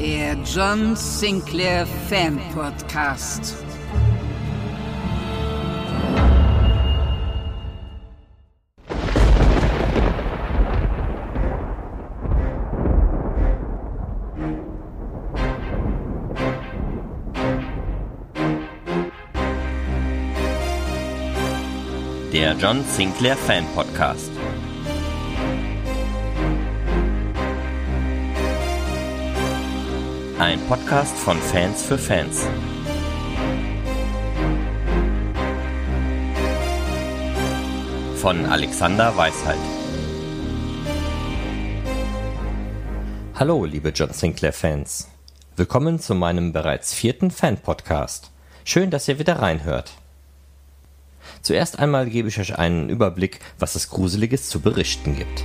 Der John Sinclair Fan Podcast. Der John Sinclair Fan Podcast. Ein Podcast von Fans für Fans. Von Alexander Weisheit. Hallo, liebe John Sinclair Fans. Willkommen zu meinem bereits vierten Fan-Podcast. Schön, dass ihr wieder reinhört. Zuerst einmal gebe ich euch einen Überblick, was es Gruseliges zu berichten gibt.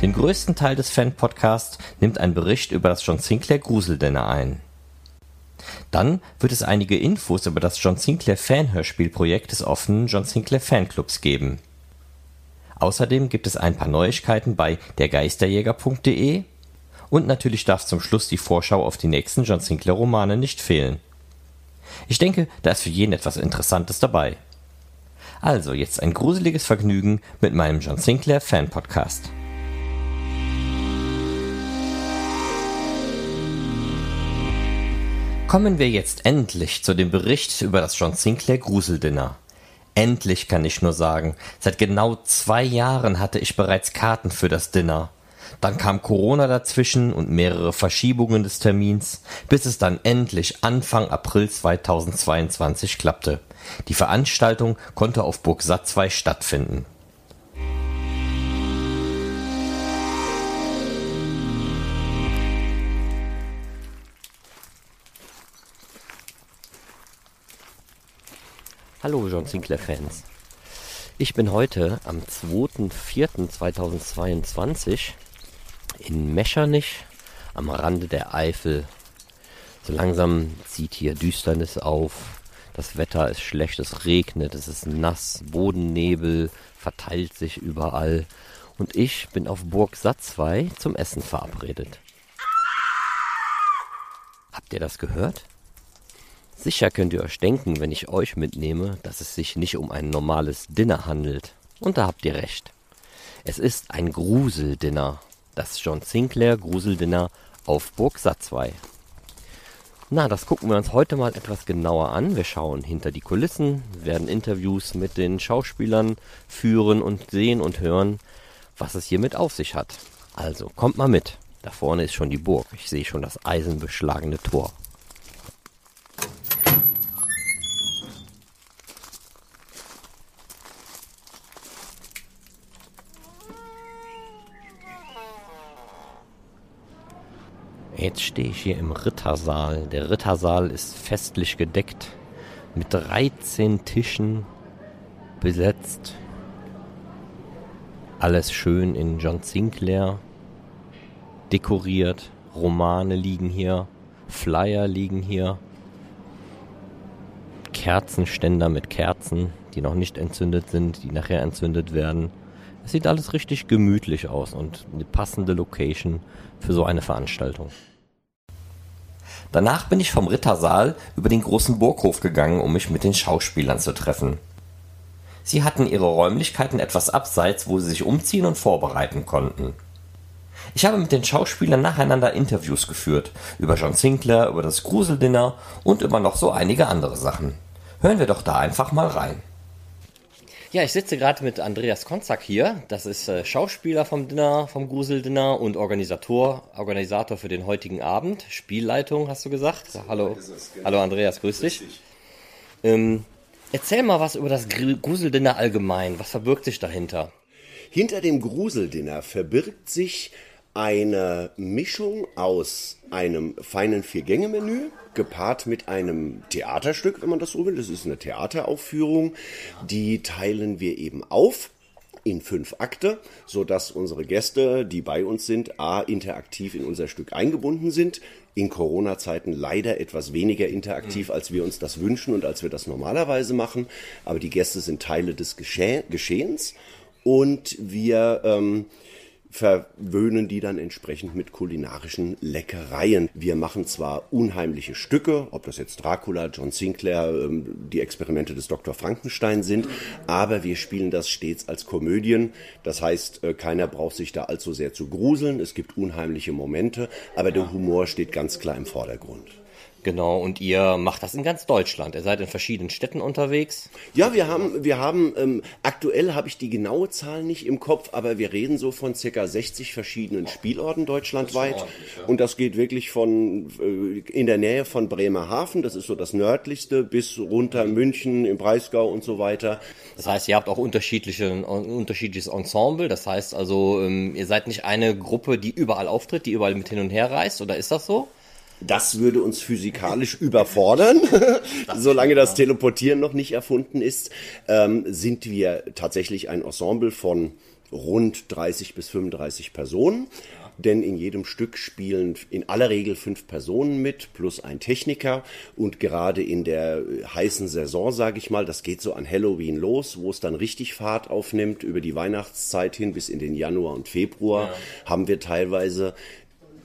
Den größten Teil des Fan-Podcasts nimmt ein Bericht über das John Sinclair Gruseldinner ein. Dann wird es einige Infos über das John Sinclair Fanhörspielprojekt des offenen John Sinclair Fanclubs geben. Außerdem gibt es ein paar Neuigkeiten bei dergeisterjäger.de und natürlich darf zum Schluss die Vorschau auf die nächsten John Sinclair Romane nicht fehlen. Ich denke, da ist für jeden etwas Interessantes dabei. Also jetzt ein gruseliges Vergnügen mit meinem John Sinclair Fan Podcast. Kommen wir jetzt endlich zu dem Bericht über das John Sinclair Gruseldinner. Endlich kann ich nur sagen, seit genau zwei Jahren hatte ich bereits Karten für das Dinner. Dann kam Corona dazwischen und mehrere Verschiebungen des Termins, bis es dann endlich Anfang April 2022 klappte. Die Veranstaltung konnte auf Burg Satzwey stattfinden. Hallo John Sinclair Fans. Ich bin heute am 2.4.2022 in Meschernich am Rande der Eifel. So langsam zieht hier Düsternis auf. Das Wetter ist schlecht, es regnet, es ist nass, Bodennebel verteilt sich überall. Und ich bin auf Burg Satzwey zum Essen verabredet. Habt ihr das gehört? Sicher könnt ihr euch denken, wenn ich euch mitnehme, dass es sich nicht um ein normales Dinner handelt. Und da habt ihr recht. Es ist ein Gruseldinner. Das John Sinclair Gruseldinner auf Burg Satzwey. Na, das gucken wir uns heute mal etwas genauer an. Wir schauen hinter die Kulissen, werden Interviews mit den Schauspielern führen und sehen und hören, was es hiermit auf sich hat. Also, kommt mal mit. Da vorne ist schon die Burg. Ich sehe schon das eisenbeschlagene Tor. Jetzt stehe ich hier im Rittersaal. Der Rittersaal ist festlich gedeckt mit 13 Tischen besetzt. Alles schön in John Sinclair dekoriert. Romane liegen hier, Flyer liegen hier, Kerzenständer mit Kerzen, die noch nicht entzündet sind, die nachher entzündet werden. Sieht alles richtig gemütlich aus und eine passende Location für so eine Veranstaltung. Danach bin ich vom Rittersaal über den großen Burghof gegangen, um mich mit den Schauspielern zu treffen. Sie hatten ihre Räumlichkeiten etwas abseits, wo sie sich umziehen und vorbereiten konnten. Ich habe mit den Schauspielern nacheinander Interviews geführt, über John Sinclair, über das Gruseldinner und über noch so einige andere Sachen. Hören wir doch da einfach mal rein. Ja, ich sitze gerade mit Andreas Konzak hier. Das ist äh, Schauspieler vom Dinner, vom Gruseldinner und Organisator, Organisator für den heutigen Abend. Spielleitung, hast du gesagt. So hallo, es, genau. hallo Andreas, grüß, grüß dich. Ähm, erzähl mal was über das Gr- Gruseldinner allgemein. Was verbirgt sich dahinter? Hinter dem Gruseldinner verbirgt sich eine Mischung aus einem feinen Vier-Gänge-Menü, gepaart mit einem Theaterstück, wenn man das so will. Das ist eine Theateraufführung. Die teilen wir eben auf in fünf Akte, so dass unsere Gäste, die bei uns sind, a interaktiv in unser Stück eingebunden sind. In Corona-Zeiten leider etwas weniger interaktiv, als wir uns das wünschen und als wir das normalerweise machen. Aber die Gäste sind Teile des Gescheh Geschehens und wir ähm, verwöhnen die dann entsprechend mit kulinarischen Leckereien. Wir machen zwar unheimliche Stücke, ob das jetzt Dracula, John Sinclair, ähm, die Experimente des Dr. Frankenstein sind, aber wir spielen das stets als Komödien. Das heißt, äh, keiner braucht sich da allzu sehr zu gruseln. Es gibt unheimliche Momente, aber der Humor steht ganz klar im Vordergrund. Genau, und ihr macht das in ganz Deutschland. Ihr seid in verschiedenen Städten unterwegs. Ja, wir haben, wir haben, ähm, aktuell habe ich die genaue Zahl nicht im Kopf, aber wir reden so von circa 60 verschiedenen Spielorten deutschlandweit. Und das geht wirklich von, äh, in der Nähe von Bremerhaven, das ist so das nördlichste, bis runter München, im Breisgau und so weiter. Das heißt, ihr habt auch unterschiedliche, ein unterschiedliches Ensemble. Das heißt also, ähm, ihr seid nicht eine Gruppe, die überall auftritt, die überall mit hin und her reist, oder ist das so? Das würde uns physikalisch überfordern. Solange das Teleportieren noch nicht erfunden ist, ähm, sind wir tatsächlich ein Ensemble von rund 30 bis 35 Personen. Denn in jedem Stück spielen in aller Regel fünf Personen mit, plus ein Techniker. Und gerade in der heißen Saison, sage ich mal, das geht so an Halloween los, wo es dann richtig Fahrt aufnimmt, über die Weihnachtszeit hin bis in den Januar und Februar, haben wir teilweise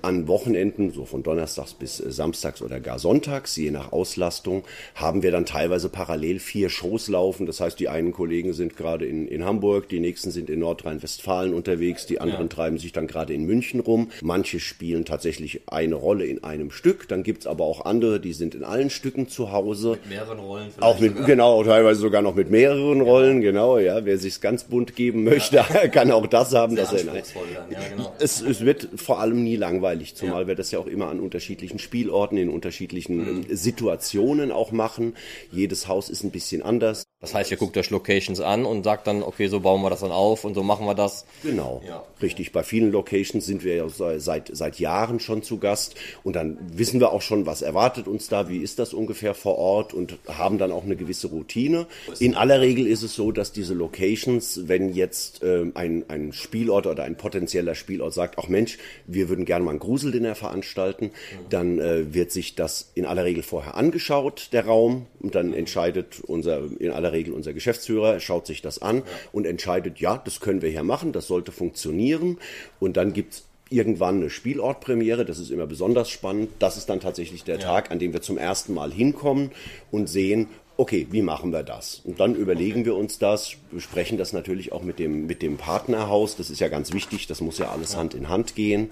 an Wochenenden, so von Donnerstags bis äh, Samstags oder gar Sonntags, je nach Auslastung, haben wir dann teilweise parallel vier Shows laufen. Das heißt, die einen Kollegen sind gerade in, in Hamburg, die nächsten sind in Nordrhein-Westfalen unterwegs, die anderen treiben sich dann gerade in München rum. Manche spielen tatsächlich eine Rolle in einem Stück, dann gibt's aber auch andere, die sind in allen Stücken zu Hause. Mehreren Rollen Auch mit, genau, teilweise sogar noch mit mehreren Rollen, genau, ja. Wer sich's ganz bunt geben möchte, kann auch das haben, dass er in ja, genau. es, es wird vor allem nie langweilig, zumal wir das ja auch immer an unterschiedlichen Spielorten, in unterschiedlichen Mhm. Situationen auch machen. Jedes Haus ist ein bisschen anders. Das heißt, ihr guckt euch Locations an und sagt dann, okay, so bauen wir das dann auf und so machen wir das. Genau, richtig. Bei vielen Locations sind wir ja se- seit, seit Jahren schon zu Gast und dann wissen wir auch schon, was erwartet uns da, wie ist das ungefähr vor Ort und haben dann auch eine gewisse Routine. In aller Regel ist es so, dass diese Locations, wenn jetzt ähm, ein, ein Spielort oder ein potenzieller Spielort sagt, ach Mensch, wir würden gerne mal ein Gruseldinner veranstalten, dann äh, wird sich das in aller Regel vorher angeschaut, der Raum, und dann entscheidet unser, in aller Regel unser Geschäftsführer, schaut sich das an und entscheidet, ja, das können wir hier machen, das sollte funktionieren. Und dann gibt's irgendwann eine Spielortpremiere, das ist immer besonders spannend. Das ist dann tatsächlich der Tag, an dem wir zum ersten Mal hinkommen und sehen, okay, wie machen wir das? Und dann überlegen wir uns das, besprechen das natürlich auch mit dem, mit dem Partnerhaus. Das ist ja ganz wichtig, das muss ja alles Hand in Hand gehen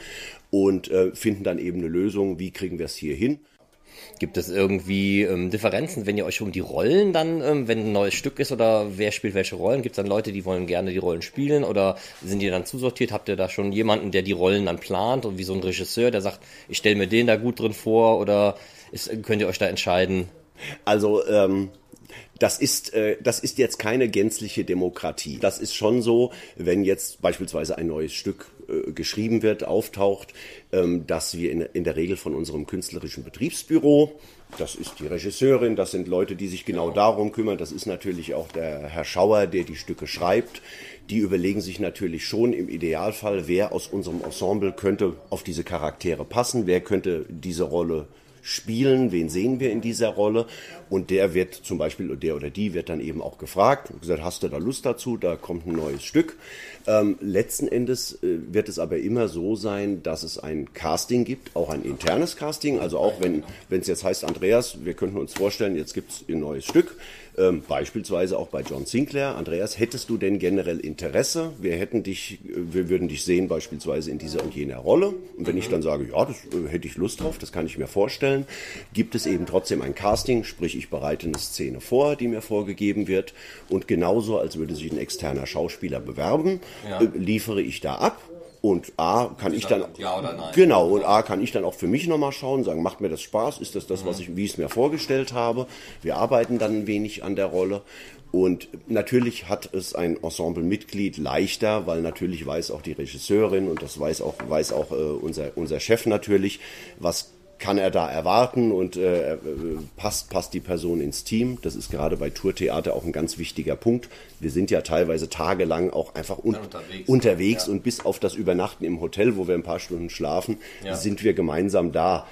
und äh, finden dann eben eine Lösung, wie kriegen wir es hier hin. Gibt es irgendwie ähm, Differenzen, wenn ihr euch um die Rollen dann, ähm, wenn ein neues Stück ist oder wer spielt welche Rollen? Gibt es dann Leute, die wollen gerne die Rollen spielen oder sind die dann zusortiert? Habt ihr da schon jemanden, der die Rollen dann plant und wie so ein Regisseur, der sagt, ich stelle mir den da gut drin vor oder ist, könnt ihr euch da entscheiden? Also ähm, das ist, äh, das ist jetzt keine gänzliche Demokratie. Das ist schon so, wenn jetzt beispielsweise ein neues Stück äh, geschrieben wird, auftaucht, ähm, dass wir in, in der Regel von unserem künstlerischen Betriebsbüro, das ist die Regisseurin, das sind Leute, die sich genau darum kümmern, das ist natürlich auch der Herr Schauer, der die Stücke schreibt, die überlegen sich natürlich schon im Idealfall, wer aus unserem Ensemble könnte auf diese Charaktere passen, wer könnte diese Rolle spielen, wen sehen wir in dieser Rolle und der wird zum Beispiel, der oder die wird dann eben auch gefragt, gesagt, hast du da Lust dazu, da kommt ein neues Stück. Ähm, letzten Endes äh, wird es aber immer so sein, dass es ein Casting gibt, auch ein internes Casting, also auch wenn es jetzt heißt, Andreas, wir könnten uns vorstellen, jetzt gibt es ein neues Stück, ähm, beispielsweise auch bei John Sinclair. Andreas, hättest du denn generell Interesse? Wir hätten dich, äh, wir würden dich sehen beispielsweise in dieser und jener Rolle. Und wenn ich dann sage, ja, das äh, hätte ich Lust drauf, das kann ich mir vorstellen, gibt es eben trotzdem ein Casting, sprich ich bereite eine Szene vor, die mir vorgegeben wird. Und genauso, als würde sich ein externer Schauspieler bewerben, äh, liefere ich da ab. Und A kann ich dann ja genau und A kann ich dann auch für mich nochmal schauen, sagen, macht mir das Spaß, ist das das, was ich, wie ich es mir vorgestellt habe. Wir arbeiten dann ein wenig an der Rolle. Und natürlich hat es ein Ensemblemitglied leichter, weil natürlich weiß auch die Regisseurin und das weiß auch weiß auch äh, unser unser Chef natürlich, was kann er da erwarten und äh, äh, passt, passt die Person ins Team. Das ist gerade bei Tourtheater auch ein ganz wichtiger Punkt. Wir sind ja teilweise tagelang auch einfach un unterwegs. unterwegs und bis auf das Übernachten im Hotel, wo wir ein paar Stunden schlafen, sind wir gemeinsam da.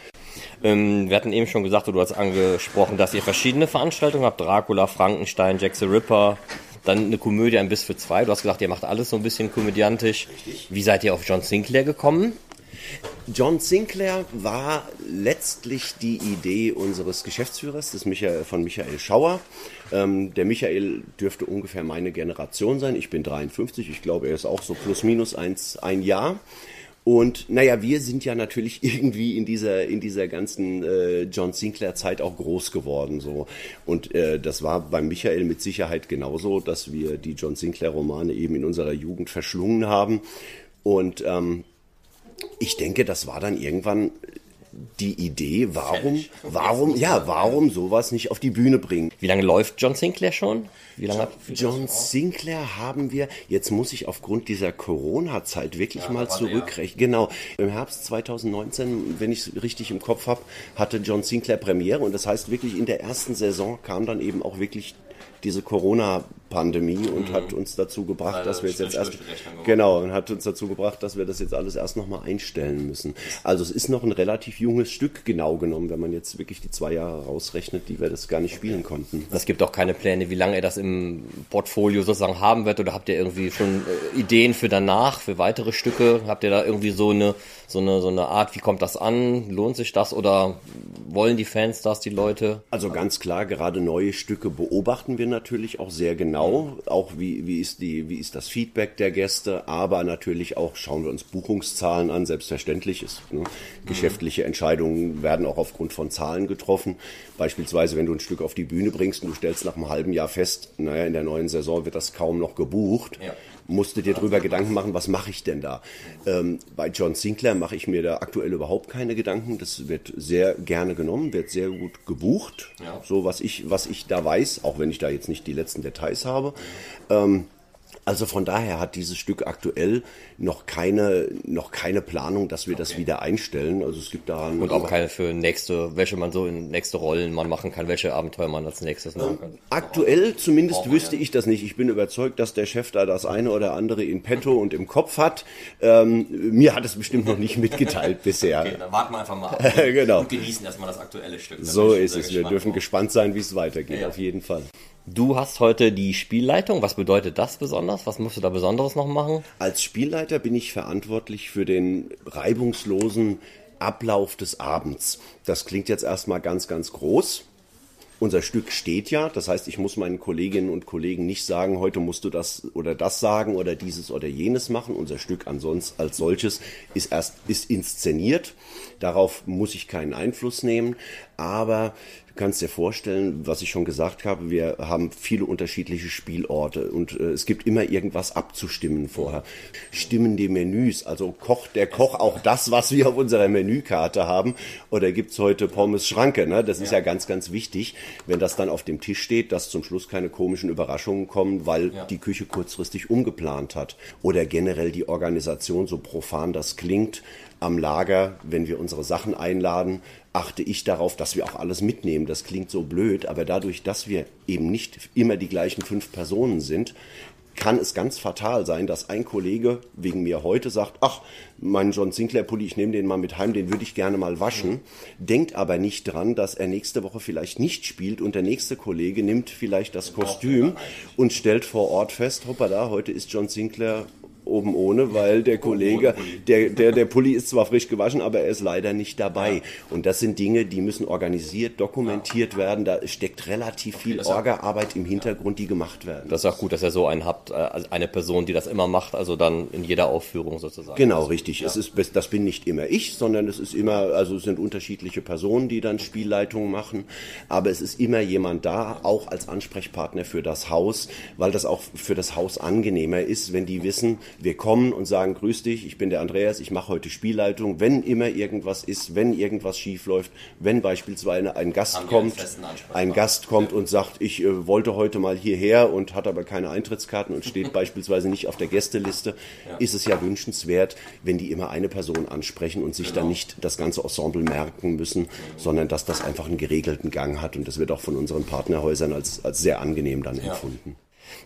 Ähm, wir hatten eben schon gesagt, du hast angesprochen, dass ihr verschiedene Veranstaltungen habt. Dracula, Frankenstein, Jack the Ripper, dann eine Komödie, ein Biss für zwei. Du hast gesagt, ihr macht alles so ein bisschen komödiantisch. Wie seid ihr auf John Sinclair gekommen? John Sinclair war letztlich die Idee unseres Geschäftsführers, des Michael, von Michael Schauer. Ähm, der Michael dürfte ungefähr meine Generation sein. Ich bin 53, ich glaube, er ist auch so plus minus eins, ein Jahr. Und naja, wir sind ja natürlich irgendwie in dieser in dieser ganzen äh, John Sinclair Zeit auch groß geworden so und äh, das war bei Michael mit Sicherheit genauso, dass wir die John Sinclair Romane eben in unserer Jugend verschlungen haben und ähm, ich denke, das war dann irgendwann die Idee, warum, warum, ja, warum sowas nicht auf die Bühne bringen. Wie lange läuft John Sinclair schon? Wie lange hat John Sinclair haben wir, jetzt muss ich aufgrund dieser Corona-Zeit wirklich mal zurückrechnen. Genau, im Herbst 2019, wenn ich es richtig im Kopf habe, hatte John Sinclair Premiere und das heißt wirklich in der ersten Saison kam dann eben auch wirklich diese Corona-Pandemie und hat uns dazu gebracht, dass wir jetzt, jetzt erst genau und hat uns dazu gebracht, dass wir das jetzt alles erst nochmal einstellen müssen. Also es ist noch ein relativ junges Stück genau genommen, wenn man jetzt wirklich die zwei Jahre rausrechnet, die wir das gar nicht spielen konnten. Es gibt auch keine Pläne, wie lange er das im Portfolio sozusagen haben wird oder habt ihr irgendwie schon äh, Ideen für danach, für weitere Stücke? Habt ihr da irgendwie so eine, so eine, so eine Art, wie kommt das an? Lohnt sich das oder wollen die Fans das, die Leute? Also ganz klar, gerade neue Stücke beobachten wir natürlich auch sehr genau, auch wie, wie, ist die, wie ist das Feedback der Gäste, aber natürlich auch schauen wir uns Buchungszahlen an, selbstverständlich ist, ne, geschäftliche Entscheidungen werden auch aufgrund von Zahlen getroffen. Beispielsweise, wenn du ein Stück auf die Bühne bringst und du stellst nach einem halben Jahr fest, naja, in der neuen Saison wird das kaum noch gebucht, musst du dir drüber Gedanken machen, was mache ich denn da? Ähm, bei John Sinclair mache ich mir da aktuell überhaupt keine Gedanken. Das wird sehr gerne genommen, wird sehr gut gebucht. So was ich, was ich da weiß, auch wenn ich da jetzt nicht die letzten Details habe. Ähm, also von daher hat dieses Stück aktuell noch keine, noch keine Planung, dass wir das wieder einstellen. Also es gibt daran Und auch keine für nächste, welche man so in nächste Rollen man machen kann, welche Abenteuer man als nächstes machen kann. Aktuell zumindest wüsste ich das nicht. Ich bin überzeugt, dass der Chef da das eine oder andere in petto und im Kopf hat. Ähm, mir hat es bestimmt noch nicht mitgeteilt bisher. dann warten wir einfach mal ab. genau. Und genießen erstmal das aktuelle Stück. Da So ist es. Wir dürfen drauf. gespannt sein, wie es weitergeht. Ja. Auf jeden Fall. Du hast heute die Spielleitung. Was bedeutet das besonders? Was musst du da Besonderes noch machen? Als Spielleiter bin ich verantwortlich für den reibungslosen Ablauf des Abends. Das klingt jetzt erstmal ganz, ganz groß. Unser Stück steht ja, das heißt, ich muss meinen Kolleginnen und Kollegen nicht sagen, heute musst du das oder das sagen oder dieses oder jenes machen. Unser Stück ansonsten als solches ist erst ist inszeniert. Darauf muss ich keinen Einfluss nehmen, aber kannst dir vorstellen, was ich schon gesagt habe, wir haben viele unterschiedliche Spielorte und äh, es gibt immer irgendwas abzustimmen vorher. Stimmen die Menüs, also kocht der Koch auch das, was wir auf unserer Menükarte haben? Oder gibt's heute Pommes Schranke, ne? Das ist ja. ganz ganz wichtig, wenn das dann auf dem Tisch steht, dass zum Schluss keine komischen Überraschungen kommen, weil die Küche kurzfristig umgeplant hat. Oder generell die Organisation so profan das klingt am Lager, wenn wir unsere Sachen einladen, achte ich darauf, dass wir auch alles mitnehmen. Das klingt so blöd, aber dadurch, dass wir eben nicht immer die gleichen fünf Personen sind, kann es ganz fatal sein, dass ein Kollege wegen mir heute sagt, ach, mein John Sinclair Pulli, ich nehme den mal mit heim, den würde ich gerne mal waschen, denkt aber nicht dran, dass er nächste Woche vielleicht nicht spielt und der nächste Kollege nimmt vielleicht das Kostüm und stellt vor Ort fest, hoppala, heute ist John Sinclair oben ohne, weil der Kollege, der, der, der Pulli ist zwar frisch gewaschen, aber er ist leider nicht dabei. Und das sind Dinge, die müssen organisiert, dokumentiert werden. Da steckt relativ viel Orga-Arbeit im Hintergrund, die gemacht werden. Das ist auch gut, dass ihr so einen habt, äh, also eine Person, die das immer macht, also dann in jeder Aufführung sozusagen. Genau, richtig. Es ist, das bin nicht immer ich, sondern es ist immer, also es sind unterschiedliche Personen, die dann Spielleitungen machen. Aber es ist immer jemand da, auch als Ansprechpartner für das Haus, weil das auch für das Haus angenehmer ist, wenn die wissen, Wir kommen und sagen, grüß dich, ich bin der Andreas, ich mache heute Spielleitung. Wenn immer irgendwas ist, wenn irgendwas schief läuft, wenn beispielsweise ein Gast kommt, ein Gast kommt und sagt, ich äh, wollte heute mal hierher und hat aber keine Eintrittskarten und steht beispielsweise nicht auf der Gästeliste, ist es ja wünschenswert, wenn die immer eine Person ansprechen und sich Genau. dann nicht das ganze Ensemble merken müssen, sondern dass das einfach einen geregelten Gang hat und das wird auch von unseren Partnerhäusern als, als sehr angenehm dann empfunden.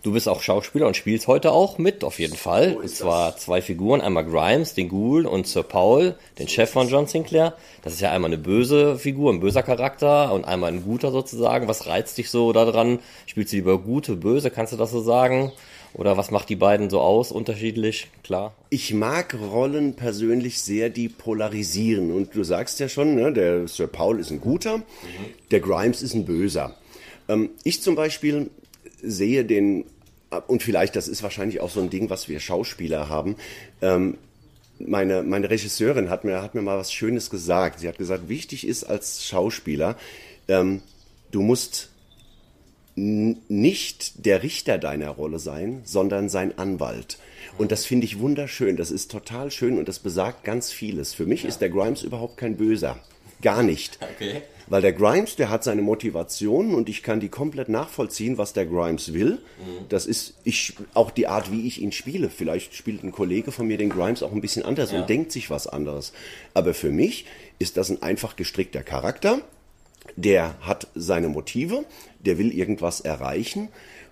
Du bist auch Schauspieler und spielst heute auch mit, auf jeden Fall. und zwar zwei Figuren, einmal Grimes, den Ghoul, und Sir Paul, den Chef von John Sinclair. Das ist ja einmal eine böse Figur, ein böser Charakter und einmal ein guter sozusagen. Was reizt dich so daran? Spielst du lieber gute, böse, kannst du das so sagen? Oder was macht die beiden so aus, unterschiedlich? Klar. Ich mag Rollen persönlich sehr, die polarisieren. Und du sagst ja schon, ne, der Sir Paul ist ein guter, der Grimes ist ein böser. Ähm, ich zum Beispiel sehe den, und vielleicht das ist wahrscheinlich auch so ein Ding, was wir Schauspieler haben, ähm, meine, meine Regisseurin hat mir, hat mir mal was Schönes gesagt. Sie hat gesagt, wichtig ist als Schauspieler, ähm, du musst nicht der Richter deiner Rolle sein, sondern sein Anwalt. Und das finde ich wunderschön. Das ist total schön und das besagt ganz vieles. Für mich ist der Grimes überhaupt kein Böser. Gar nicht. Okay. Weil der Grimes, der hat seine Motivation und ich kann die komplett nachvollziehen, was der Grimes will. Das ist ich, auch die Art, wie ich ihn spiele. Vielleicht spielt ein Kollege von mir den Grimes auch ein bisschen anders und denkt sich was anderes. Aber für mich ist das ein einfach gestrickter Charakter. Der hat seine Motive, der will irgendwas erreichen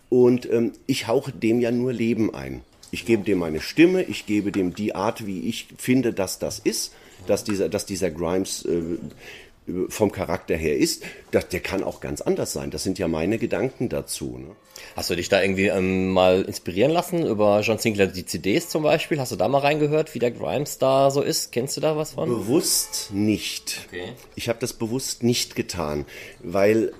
und ähm, ich hauche dem ja nur Leben ein. Ich gebe dem meine Stimme, ich gebe dem die Art, wie ich finde, dass das ist, dass dieser, dass dieser Grimes äh, vom Charakter her ist. Das, der kann auch ganz anders sein. Das sind ja meine Gedanken dazu. Ne? Hast du dich da irgendwie ähm, mal inspirieren lassen über John Sinclair, die CDs zum Beispiel? Hast du da mal reingehört, wie der Grimes da so ist? Kennst du da was von? Bewusst nicht. Okay. Ich habe das bewusst nicht getan, weil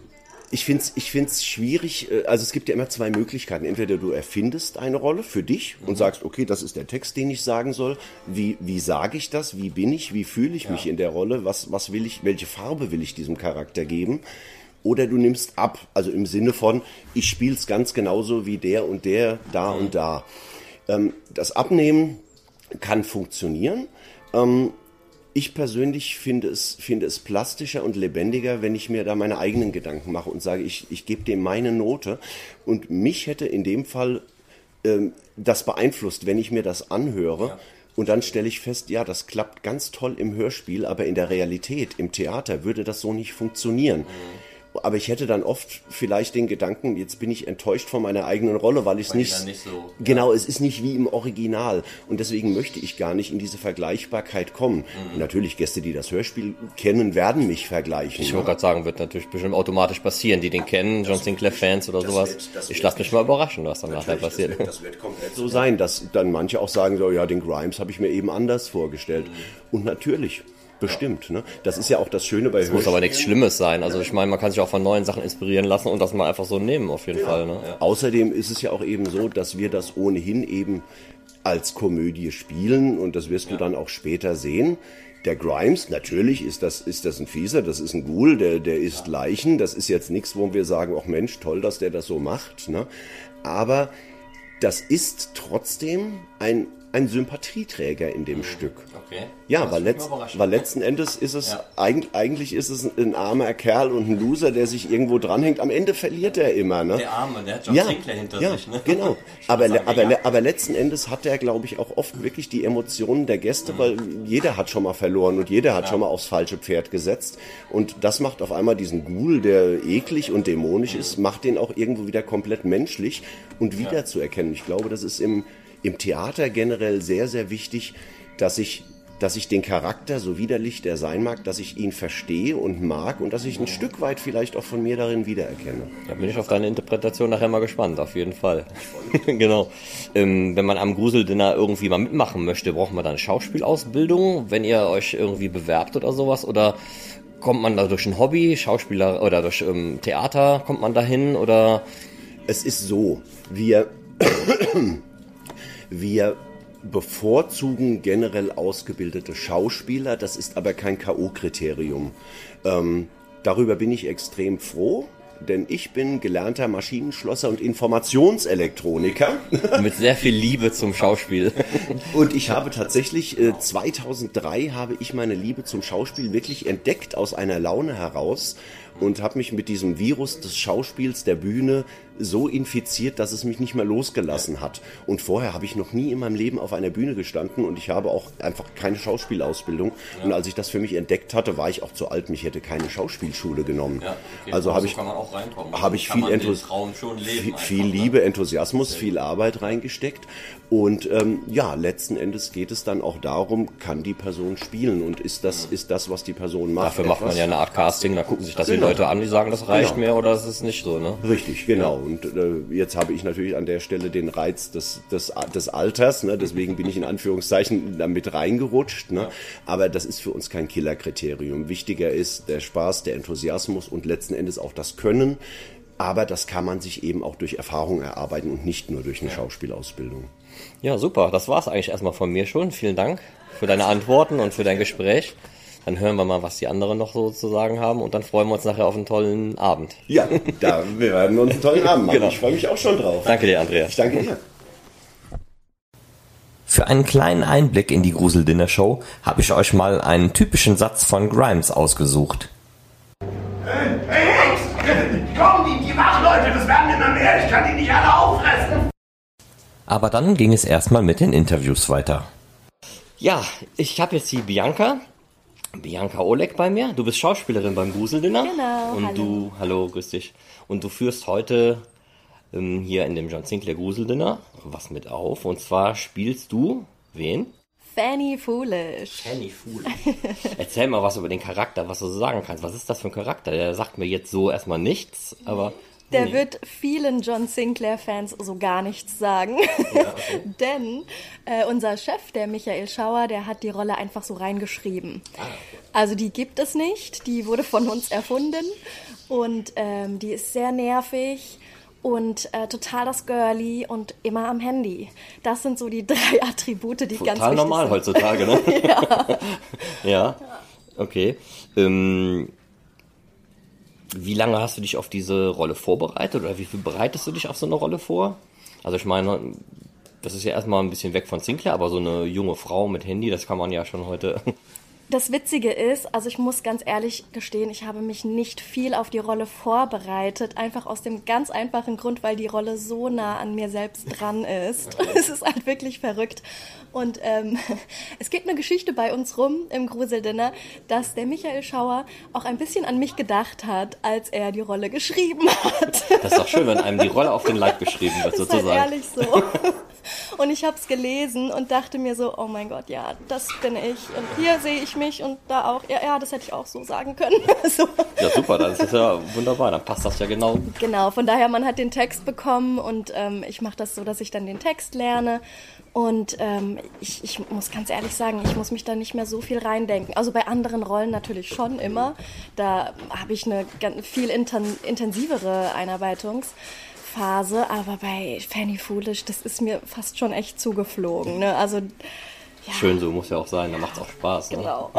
ich finde es ich find's schwierig. äh, Also es gibt ja immer zwei Möglichkeiten. Entweder du erfindest eine Rolle für dich und sagst, okay, das ist der Text, den ich sagen soll. Wie, wie sage ich das? Wie bin ich? Wie fühle ich mich in der Rolle? Was, was will ich? Welche Farbe will ich diesem Charakter geben? Oder du nimmst ab, also im Sinne von, ich spiele es ganz genauso wie der und der, da und da. Ähm, das Abnehmen kann funktionieren. Ähm, ich persönlich finde es, finde es plastischer und lebendiger, wenn ich mir da meine eigenen Gedanken mache und sage, ich, ich gebe dem meine Note. Und mich hätte in dem Fall ähm, das beeinflusst, wenn ich mir das anhöre. Und dann stelle ich fest, ja, das klappt ganz toll im Hörspiel, aber in der Realität, im Theater, würde das so nicht funktionieren. Aber ich hätte dann oft vielleicht den Gedanken, jetzt bin ich enttäuscht von meiner eigenen Rolle, weil ich es nicht, nicht so- genau, es ist nicht wie im Original. Und deswegen möchte ich gar nicht in diese Vergleichbarkeit kommen. Und natürlich Gäste, die das Hörspiel kennen, werden mich vergleichen. Ich wollte gerade sagen, wird natürlich bestimmt automatisch passieren, die den kennen, John Sinclair-Fans oder das sowas. wird- ich lasse mich mal überraschen, was dann nachher passiert. Das wird, das wird komplett so sein, dass dann manche auch sagen so, ja, den Grimes habe ich mir eben anders vorgestellt. Und natürlich, bestimmt. Ne? Das ist ja auch das Schöne bei Muss aber nichts Schlimmes sein. Also ich meine, man kann sich auch von neuen Sachen inspirieren lassen und das mal einfach so nehmen, auf jeden Fall. Ne? Ja. Außerdem ist es ja auch eben so, dass wir das ohnehin eben als Komödie spielen und das wirst du dann auch später sehen. Der Grimes, natürlich ist das, ist das ein Fieser, das ist ein Ghoul, der, der isst Leichen. Das ist jetzt nichts, wo wir sagen, ach Mensch, toll, dass der das so macht. Ne? Aber das ist trotzdem ein, ein Sympathieträger in dem Stück. Okay. Ja, weil, letzt, weil letzten Endes ist es, eig, eigentlich ist es ein armer Kerl und ein Loser, der sich irgendwo dranhängt. Am Ende verliert er immer, ne? Der Arme, der hat John ja, Sinclair hinter ja, sich, ne? genau. Aber, sagen, aber, ja. aber letzten Endes hat er, glaube ich, auch oft wirklich die Emotionen der Mhm. Gäste, weil jeder hat schon mal verloren und jeder hat schon mal aufs falsche Pferd gesetzt. Und das macht auf einmal diesen Ghoul, der eklig und dämonisch ist, macht den auch irgendwo wieder komplett menschlich und wiederzuerkennen. Ich glaube, das ist im, im Theater generell sehr, sehr wichtig, dass ich dass ich den Charakter, so widerlich der sein mag, dass ich ihn verstehe und mag und dass ich ein Stück weit vielleicht auch von mir darin wiedererkenne. Da bin ich auf deine Interpretation nachher mal gespannt, auf jeden Fall. genau. Ähm, wenn man am Gruseldinner irgendwie mal mitmachen möchte, braucht man dann Schauspielausbildung, wenn ihr euch irgendwie bewerbt oder sowas? Oder kommt man da durch ein Hobby, Schauspieler oder durch ähm, Theater, kommt man da hin? Oder Es ist so, wir, wir bevorzugen generell ausgebildete Schauspieler, das ist aber kein K.O.-Kriterium. Ähm, darüber bin ich extrem froh, denn ich bin gelernter Maschinenschlosser und Informationselektroniker. Mit sehr viel Liebe zum Schauspiel. Und ich habe tatsächlich, äh, 2003 habe ich meine Liebe zum Schauspiel wirklich entdeckt aus einer Laune heraus und habe mich mit diesem Virus des Schauspiels der Bühne so infiziert, dass es mich nicht mehr losgelassen hat. Und vorher habe ich noch nie in meinem Leben auf einer Bühne gestanden und ich habe auch einfach keine Schauspielausbildung. Und als ich das für mich entdeckt hatte, war ich auch zu alt. Mich hätte keine Schauspielschule genommen. also habe ich, habe ich viel, Enthus viel, viel Liebe, Enthusiasmus, viel Arbeit reingesteckt. Und ähm, ja, letzten Endes geht es dann auch darum, kann die Person spielen und ist das, ist das, was die Person macht. Dafür macht man etwas? ja eine Art Casting, da gucken sich das die Genau. Leute an, die sagen, das reicht Genau. mir oder das ist nicht so, ne? Richtig, genau. Und äh, jetzt habe ich natürlich an der Stelle den Reiz des, des, des Alters, ne? deswegen bin ich in Anführungszeichen damit reingerutscht. Ne? Aber das ist für uns kein Killerkriterium. Wichtiger ist der Spaß, der Enthusiasmus und letzten Endes auch das Können. Aber das kann man sich eben auch durch Erfahrung erarbeiten und nicht nur durch eine Schauspielausbildung. Ja, super. Das war's eigentlich erstmal von mir schon. Vielen Dank für deine Antworten und für dein Gespräch. Dann hören wir mal, was die anderen noch so zu sagen haben und dann freuen wir uns nachher auf einen tollen Abend. Ja, da wir werden uns einen tollen Abend machen. Genau. Ich freue mich auch schon drauf. Danke dir, Andreas. Ich danke dir. Für einen kleinen Einblick in die Grusel-Dinner-Show habe ich euch mal einen typischen Satz von Grimes ausgesucht. Hey, Hicks! Komm, die, die Wachleute, das werden immer mehr. Ich kann die nicht alle auffressen. Aber dann ging es erstmal mit den Interviews weiter. Ja, ich habe jetzt die Bianca. Bianca Oleg bei mir. Du bist Schauspielerin beim Gruseldinner. Genau, Und hallo. du, hallo, grüß dich. Und du führst heute ähm, hier in dem John Sinclair Gruseldinner was mit auf. Und zwar spielst du wen? Fanny Foolish. Penny Fool. Erzähl mal was über den Charakter, was du so sagen kannst. Was ist das für ein Charakter? Der sagt mir jetzt so erstmal nichts, aber Der Nee. wird vielen John Sinclair-Fans so gar nichts sagen. Denn äh, unser Chef, der Michael Schauer, der hat die Rolle einfach so reingeschrieben. Also die gibt es nicht, die wurde von uns erfunden und ähm, die ist sehr nervig und äh, total das Girly und immer am Handy. Das sind so die drei Attribute, die ganz total wichtig normal sind. heutzutage, ne? ja. ja. Okay. Ähm, wie lange hast du dich auf diese Rolle vorbereitet oder wie viel bereitest du dich auf so eine Rolle vor? Also ich meine, das ist ja erstmal ein bisschen weg von Sinclair, aber so eine junge Frau mit Handy, das kann man ja schon heute. Das Witzige ist, also ich muss ganz ehrlich gestehen, ich habe mich nicht viel auf die Rolle vorbereitet, einfach aus dem ganz einfachen Grund, weil die Rolle so nah an mir selbst dran ist. Es ist halt wirklich verrückt. Und ähm, es geht eine Geschichte bei uns rum im Gruseldinner, dass der Michael Schauer auch ein bisschen an mich gedacht hat, als er die Rolle geschrieben hat. Das ist doch schön, wenn einem die Rolle auf den Leib geschrieben wird, Das ist sozusagen. halt ehrlich so. Und ich habe es gelesen und dachte mir so, oh mein Gott, ja, das bin ich. Und hier sehe ich mich und da auch. Ja, ja, das hätte ich auch so sagen können. so. Ja, super, das ist ja wunderbar, dann passt das ja genau. Genau, von daher, man hat den Text bekommen und ähm, ich mache das so, dass ich dann den Text lerne. Und ähm, ich, ich muss ganz ehrlich sagen, ich muss mich da nicht mehr so viel reindenken. Also bei anderen Rollen natürlich schon immer. Da habe ich eine ganz, viel inten intensivere Einarbeitungsphase. Aber bei Fanny Foolish, das ist mir fast schon echt zugeflogen. Ne? Also, ja, Schön so, muss ja auch sein, da macht's auch Spaß. Ne? genau.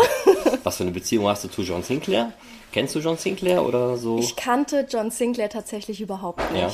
Was für eine Beziehung hast du zu John Sinclair? Kennst du John Sinclair oder so? Ich kannte John Sinclair tatsächlich überhaupt Ja.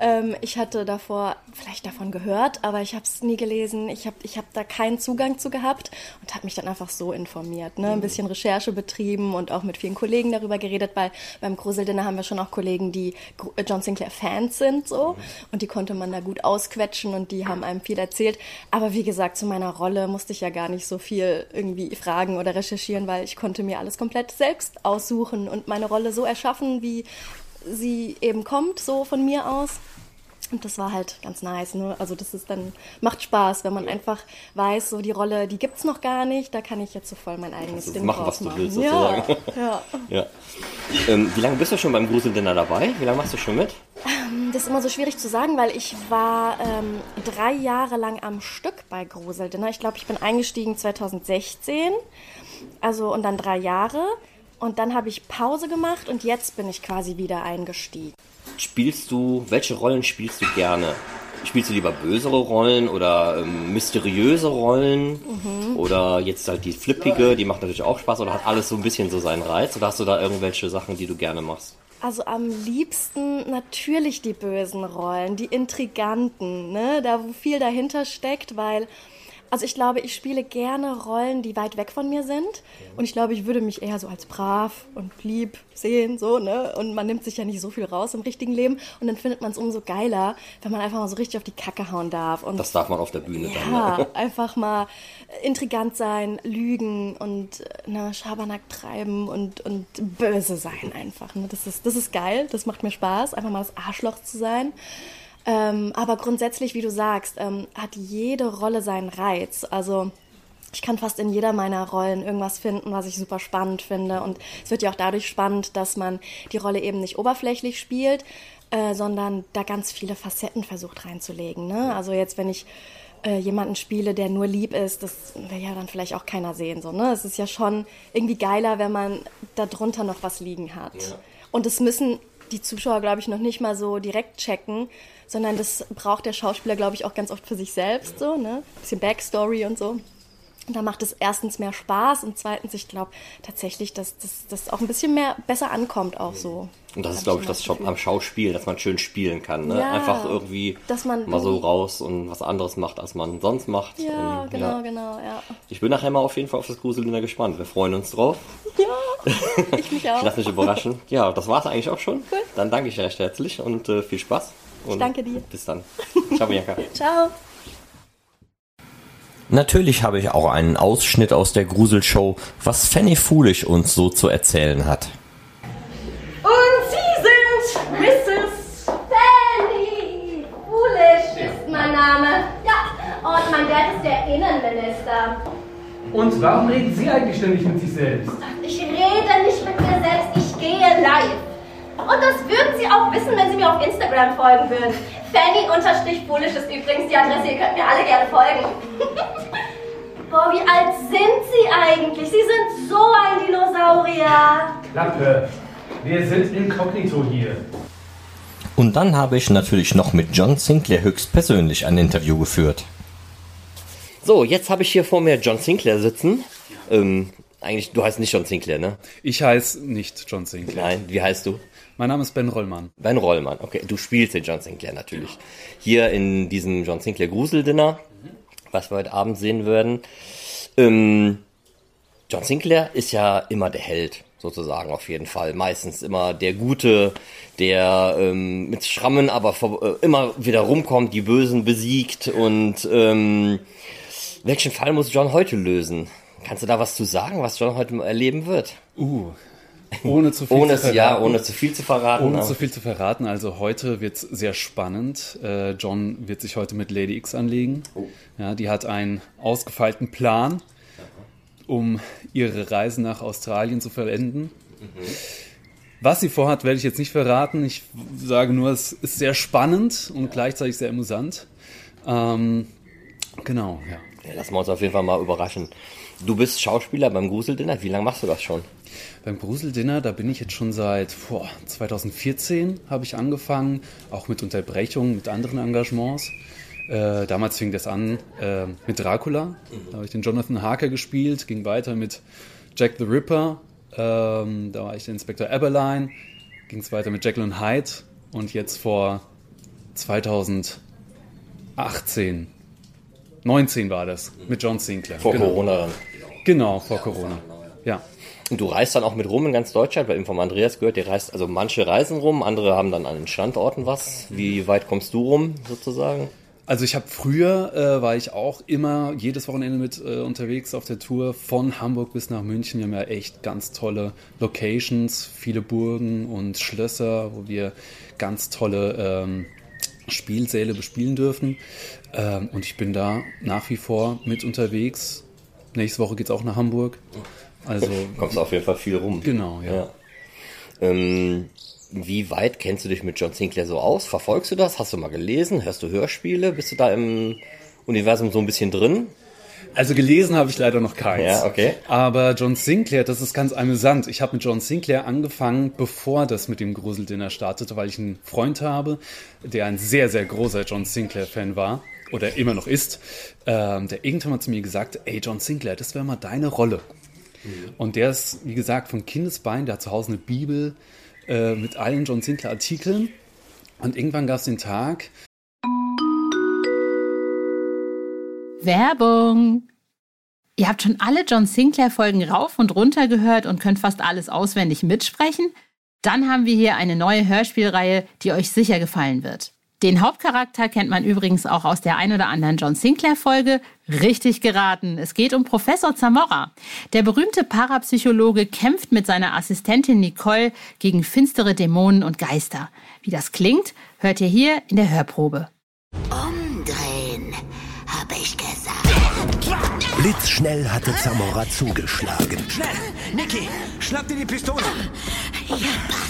Ähm, ich hatte davor vielleicht davon gehört, aber ich habe es nie gelesen. Ich habe ich hab da keinen Zugang zu gehabt und habe mich dann einfach so informiert. Ne? Ein bisschen Recherche betrieben und auch mit vielen Kollegen darüber geredet, weil beim Gruseldinner haben wir schon auch Kollegen, die äh, John Sinclair-Fans sind so und die konnte man da gut ausquetschen und die haben einem viel erzählt. Aber wie gesagt, zu meiner Rolle musste ich ja gar nicht so viel irgendwie fragen oder recherchieren, weil ich konnte mir alles komplett selbst aussuchen und meine Rolle so erschaffen, wie sie eben kommt, so von mir aus. Und das war halt ganz nice, ne? Also das ist dann, macht Spaß, wenn man einfach weiß, so die Rolle, die gibt's noch gar nicht, da kann ich jetzt so voll mein eigenes du Ding machen, was du machen. willst, ja, sozusagen. ja. Ja. Ähm, wie lange bist du schon beim Gruseldinner dabei? Wie lange machst du schon mit? Das ist immer so schwierig zu sagen, weil ich war ähm, drei Jahre lang am Stück bei Gruseldinner. Ich glaube, ich bin eingestiegen 2016, also und dann drei Jahre. Und dann habe ich Pause gemacht und jetzt bin ich quasi wieder eingestiegen. Spielst du, welche Rollen spielst du gerne? Spielst du lieber bösere Rollen oder ähm, mysteriöse Rollen? Mhm. Oder jetzt halt die flippige, die macht natürlich auch Spaß oder hat alles so ein bisschen so seinen Reiz? Oder hast du da irgendwelche Sachen, die du gerne machst? Also am liebsten natürlich die bösen Rollen, die Intriganten, ne? da wo viel dahinter steckt, weil also ich glaube, ich spiele gerne Rollen, die weit weg von mir sind. Und ich glaube, ich würde mich eher so als brav und lieb sehen, so, ne? Und man nimmt sich ja nicht so viel raus im richtigen Leben. Und dann findet man es umso geiler, wenn man einfach mal so richtig auf die Kacke hauen darf. Und Das darf man auf der Bühne ja, dann. Ne? einfach mal intrigant sein, lügen und ne, Schabernack treiben und, und böse sein einfach. Ne? Das, ist, das ist geil, das macht mir Spaß, einfach mal das Arschloch zu sein. Ähm, aber grundsätzlich, wie du sagst, ähm, hat jede Rolle seinen Reiz. Also ich kann fast in jeder meiner Rollen irgendwas finden, was ich super spannend finde. Und es wird ja auch dadurch spannend, dass man die Rolle eben nicht oberflächlich spielt, äh, sondern da ganz viele Facetten versucht reinzulegen. Ne? Also jetzt, wenn ich äh, jemanden spiele, der nur lieb ist, das will ja dann vielleicht auch keiner sehen. So, ne? Es ist ja schon irgendwie geiler, wenn man darunter noch was liegen hat. Ja. Und das müssen die Zuschauer, glaube ich, noch nicht mal so direkt checken, sondern das braucht der Schauspieler, glaube ich, auch ganz oft für sich selbst so, ne? Bisschen Backstory und so. Und da macht es erstens mehr Spaß und zweitens, ich glaube tatsächlich, dass das auch ein bisschen mehr besser ankommt auch so. Und das ist, glaube ich, das Job am Schauspiel, dass man schön spielen kann. Ne? Ja, Einfach irgendwie dass man mal so raus und was anderes macht, als man sonst macht. Ja, Und, genau, genau, ja. Ich bin nachher mal auf jeden Fall auf das Gruseldinner gespannt. Wir freuen uns drauf. Ja, ich mich Ich auch. lasse mich überraschen. Ja, das war's eigentlich auch schon. Dann danke ich recht herzlich und äh, viel Spaß. Und danke dir. Bis dann. Ciao, Bianca. Ciao. Natürlich habe ich auch einen Ausschnitt aus der Gruselshow, was Fanny Foolish uns so zu erzählen hat. Und Sie sind Mrs. Fanny Foolish ist mein Name. Ja, und mein Dad ist der Innenminister. Und warum reden Sie eigentlich ständig mit sich selbst? Ich rede nicht mit mir selbst, ich gehe live. Und das würden Sie auch wissen, wenn Sie mir auf Instagram folgen würden. Fanny-Foolish ist übrigens die Adresse, ihr könnt mir alle gerne folgen. Boah, wie alt sind Sie eigentlich? Sie sind so ein Dinosaurier. Klappe. Wir sind inkognito hier. Und dann habe ich natürlich noch mit John Sinclair höchstpersönlich ein Interview geführt. So, jetzt habe ich hier vor mir John Sinclair sitzen. Ähm, eigentlich, du heißt nicht John Sinclair, ne? Ich heiße nicht John Sinclair. Nein, wie heißt du? Mein Name ist Ben Rollmann. Ben Rollmann, okay. Du spielst den John Sinclair natürlich. Hier in diesem John Sinclair Gruseldinner, was wir heute Abend sehen werden. Ähm, John Sinclair ist ja immer der Held, sozusagen, auf jeden Fall. Meistens immer der Gute, der ähm, mit Schrammen aber vor, äh, immer wieder rumkommt, die Bösen besiegt. Und ähm, welchen Fall muss John heute lösen? Kannst du da was zu sagen, was John heute erleben wird? Uh, ohne zu viel Ohne, zu verraten. ja, ohne zu viel zu verraten. Ohne zu viel zu verraten. Also heute wird's sehr spannend. Äh, John wird sich heute mit Lady X anlegen. Ja, die hat einen ausgefeilten Plan, um ihre Reise nach Australien zu vollenden. Was sie vorhat, werde ich jetzt nicht verraten. Ich sage nur, es ist sehr spannend und gleichzeitig sehr amüsant. Ähm, genau, ja. Ja, lassen wir uns auf jeden Fall mal überraschen. Du bist Schauspieler beim Gruseldinner. Wie lange machst du das schon? Beim Gruseldinner, da bin ich jetzt schon seit boah, 2014 habe ich angefangen, auch mit Unterbrechungen, mit anderen Engagements. Äh, damals fing das an äh, mit Dracula. Da habe ich den Jonathan Harker gespielt, ging weiter mit Jack the Ripper. Ähm, da war ich der Inspektor Eberline. Ging es weiter mit und Hyde. Und jetzt vor 2018, 19 war das, mit John Sinclair. Vor Corona dann. Genau, vor Corona. Ja. Und du reist dann auch mit rum in ganz Deutschland, weil eben vom Andreas gehört, der reist, also manche reisen rum, andere haben dann an den Standorten was. Wie weit kommst du rum, sozusagen? Also ich habe früher äh, war ich auch immer jedes Wochenende mit äh, unterwegs auf der Tour von Hamburg bis nach München. Wir haben ja echt ganz tolle Locations, viele Burgen und Schlösser, wo wir ganz tolle ähm, Spielsäle bespielen dürfen. Ähm, und ich bin da nach wie vor mit unterwegs. Nächste Woche geht's auch nach Hamburg. Also Kommst auf jeden Fall viel rum. Genau, ja. Ähm, wie weit kennst du dich mit John Sinclair so aus? Verfolgst du das? Hast du mal gelesen? Hörst du Hörspiele? Bist du da im Universum so ein bisschen drin? Also gelesen habe ich leider noch keins. Ja, okay. Aber John Sinclair, das ist ganz amüsant. Ich habe mit John Sinclair angefangen, bevor das mit dem Gruseldinner startete, weil ich einen Freund habe, der ein sehr, sehr großer John Sinclair-Fan war oder immer noch ist, ähm, der irgendwann mal zu mir gesagt, ey John Sinclair, das wäre mal deine Rolle. Und der ist, wie gesagt, von Kindesbein, der hat zu Hause eine Bibel, äh, mit allen John Sinclair Artikeln. Und irgendwann gab es den Tag. Werbung. Ihr habt schon alle John Sinclair Folgen rauf und runter gehört und könnt fast alles auswendig mitsprechen? Dann haben wir hier eine neue Hörspielreihe, die euch sicher gefallen wird. Den Hauptcharakter kennt man übrigens auch aus der ein oder anderen John Sinclair-Folge. Richtig geraten. Es geht um Professor Zamora. Der berühmte Parapsychologe kämpft mit seiner Assistentin Nicole gegen finstere Dämonen und Geister. Wie das klingt, hört ihr hier in der Hörprobe. Umdrehen, habe ich gesagt. Blitzschnell hatte Zamora zugeschlagen. Schnell! Niki, schnapp dir die Pistole! Ihr Bastarde!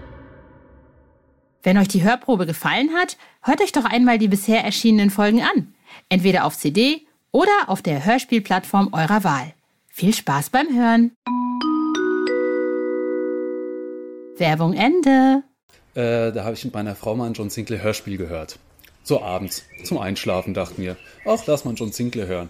Wenn euch die Hörprobe gefallen hat, hört euch doch einmal die bisher erschienenen Folgen an. Entweder auf CD oder auf der Hörspielplattform eurer Wahl. Viel Spaß beim Hören. Werbung Ende. Äh, da habe ich mit meiner Frau mal ein John Sinclair Hörspiel gehört. So abends, zum Einschlafen, dachten wir, ach, lass mal John Sinclair hören.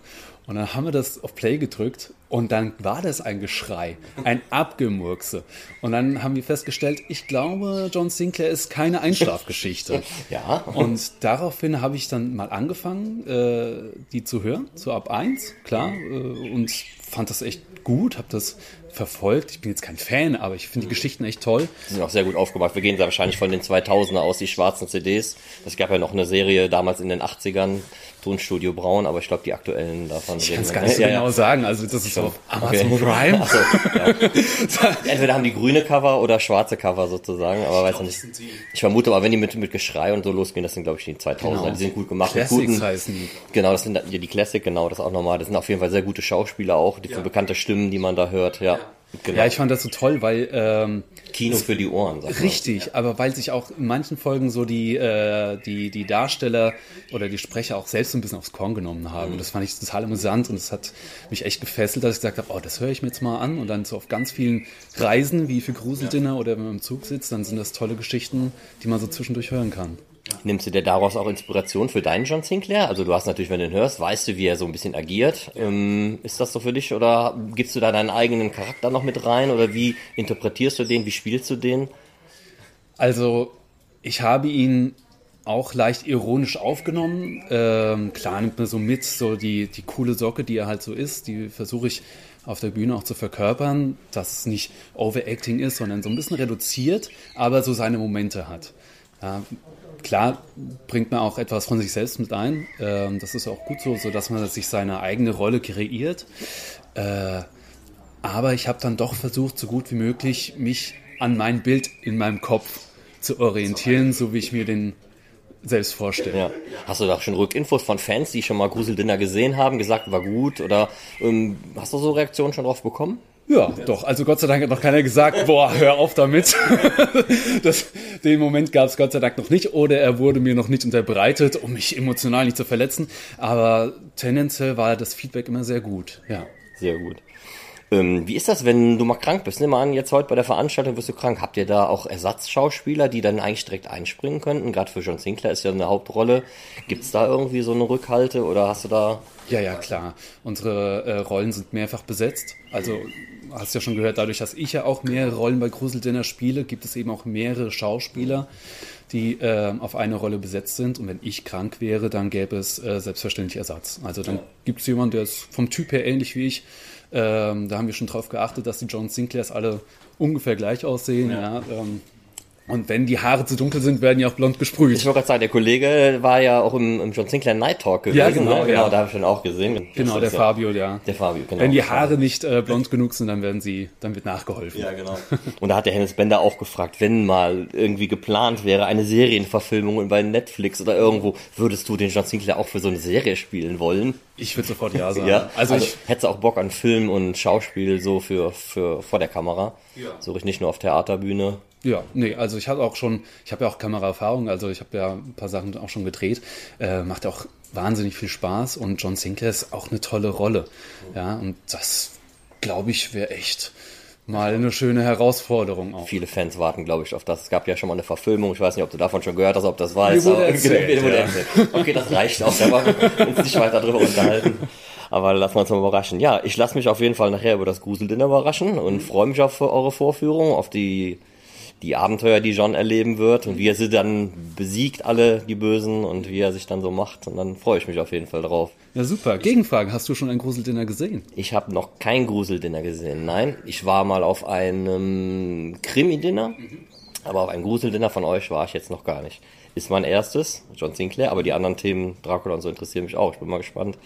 Und dann haben wir das auf Play gedrückt und dann war das ein Geschrei, ein Abgemurkse. Und dann haben wir festgestellt, ich glaube, John Sinclair ist keine Einschlafgeschichte. ja. Und daraufhin habe ich dann mal angefangen, äh, die zu hören, so ab eins, klar, äh, und fand das echt gut, habe das verfolgt. Ich bin jetzt kein Fan, aber ich finde die Geschichten echt toll. Die sind auch sehr gut aufgemacht. Wir gehen da wahrscheinlich von den 2000er aus, die schwarzen CDs. Es gab ja noch eine Serie damals in den 80ern, Tonstudio Braun, aber ich glaube, die aktuellen davon. Ich kann es gar nicht so ja, genau ja. sagen. Also, das ist auf Amazon okay. Prime. So, ja. Entweder haben die grüne Cover oder schwarze Cover sozusagen, aber weiß ich nicht. Ich vermute aber, wenn die mit, mit Geschrei und so losgehen, das sind, glaube ich, die 2000er. Genau. Die sind gut gemacht. Classics guten, heißen die. Genau, das sind ja, die Classic, genau, das auch nochmal. Das sind auf jeden Fall sehr gute Schauspieler auch, die für bekannte Stimmen, die man da hört, ja. Genau. Ja, ich fand das so toll, weil ähm, Kino für die Ohren. Sag richtig, ja. aber weil sich auch in manchen Folgen so die äh, die die Darsteller oder die Sprecher auch selbst so ein bisschen aufs Korn genommen haben. Mhm. Und das fand ich total amüsant und das hat mich echt gefesselt, dass ich gesagt habe, oh, das höre ich mir jetzt mal an und dann so auf ganz vielen Reisen wie für Gruseldinner ja. oder wenn man im Zug sitzt, dann sind das tolle Geschichten, die man so zwischendurch hören kann. Nimmst du dir daraus auch Inspiration für deinen John Sinclair? Also du hast natürlich, wenn du ihn hörst, weißt du, wie er so ein bisschen agiert. Ähm, ist das so für dich oder gibst du da deinen eigenen Charakter noch mit rein oder wie interpretierst du den, wie spielst du den? Also ich habe ihn auch leicht ironisch aufgenommen. Ähm, klar nimmt man so mit, so die, die coole Socke, die er halt so ist, die versuche ich auf der Bühne auch zu verkörpern, dass es nicht Overacting ist, sondern so ein bisschen reduziert, aber so seine Momente hat. Ja, klar bringt man auch etwas von sich selbst mit ein. Ähm, das ist auch gut so, so dass man sich seine eigene Rolle kreiert. Äh, aber ich habe dann doch versucht, so gut wie möglich mich an mein Bild in meinem Kopf zu orientieren, so wie ich mir den selbst vorstelle. Ja. Hast du da schon Rückinfos von Fans, die schon mal Gruseldinner gesehen haben, gesagt, war gut? Oder ähm, hast du so Reaktionen schon drauf bekommen? Ja, doch. Also Gott sei Dank hat noch keiner gesagt, boah, hör auf damit. das, den Moment gab es Gott sei Dank noch nicht. Oder er wurde mir noch nicht unterbreitet, um mich emotional nicht zu verletzen. Aber tendenziell war das Feedback immer sehr gut. Ja. Sehr gut. Ähm, wie ist das, wenn du mal krank bist? Nimm mal an, jetzt heute bei der Veranstaltung wirst du krank. Habt ihr da auch Ersatzschauspieler, die dann eigentlich direkt einspringen könnten? Gerade für John Sinclair ist ja eine Hauptrolle. Gibt es da irgendwie so eine Rückhalte oder hast du da... Ja, ja, klar. Unsere äh, Rollen sind mehrfach besetzt. Also hast ja schon gehört, dadurch, dass ich ja auch mehrere Rollen bei Gruseldinner spiele, gibt es eben auch mehrere Schauspieler, die äh, auf eine Rolle besetzt sind. Und wenn ich krank wäre, dann gäbe es äh, selbstverständlich Ersatz. Also dann gibt es jemanden, der ist vom Typ her ähnlich wie ich. Ähm, da haben wir schon drauf geachtet, dass die John Sinclairs alle ungefähr gleich aussehen. Ja. ja ähm, und wenn die Haare zu dunkel sind, werden die auch blond gesprüht. Ich wollte gerade sagen, der Kollege war ja auch im, im John Sinclair Night Talk gewesen. Ja, genau. Ne? Genau, ja. da habe ich schon auch gesehen. Genau, der Fabio, ja. Der Fabio, genau. Wenn die Haare nicht äh, blond genug sind, dann werden sie, dann wird nachgeholfen. Ja, genau. Und da hat der Hennes Bender auch gefragt, wenn mal irgendwie geplant wäre, eine Serienverfilmung bei Netflix oder irgendwo, würdest du den John Sinclair auch für so eine Serie spielen wollen? Ich würde sofort ja sagen. ja, also, also ich hätte auch Bock an Film und Schauspiel so für, für vor der Kamera. Ja. So ich nicht nur auf Theaterbühne. Ja, nee, also ich hatte auch schon, ich habe ja auch Kameraerfahrung, also ich habe ja ein paar Sachen auch schon gedreht. Äh, macht auch wahnsinnig viel Spaß und John Sinclair ist auch eine tolle Rolle. Ja, und das, glaube ich, wäre echt mal eine schöne Herausforderung auch. Viele Fans warten, glaube ich, auf das. Es gab ja schon mal eine Verfilmung. Ich weiß nicht, ob du davon schon gehört hast, ob das war. Wurde erzählt, wurde ja. Okay, das reicht auch. Da wollen wir uns nicht weiter drüber unterhalten. Aber lassen wir uns mal überraschen. Ja, ich lasse mich auf jeden Fall nachher über das Gruseldinner überraschen und freue mich auf eure Vorführung, auf die, die Abenteuer, die John erleben wird und wie er sie dann besiegt, alle die Bösen und wie er sich dann so macht. Und dann freue ich mich auf jeden Fall drauf. Ja, super. Gegenfrage, hast du schon ein Gruseldinner gesehen? Ich habe noch kein Gruseldinner gesehen. Nein, ich war mal auf einem Krimi-Dinner, aber auf einem Gruseldinner von euch war ich jetzt noch gar nicht. Ist mein erstes, John Sinclair, aber die anderen Themen, Dracula und so, interessieren mich auch. Ich bin mal gespannt,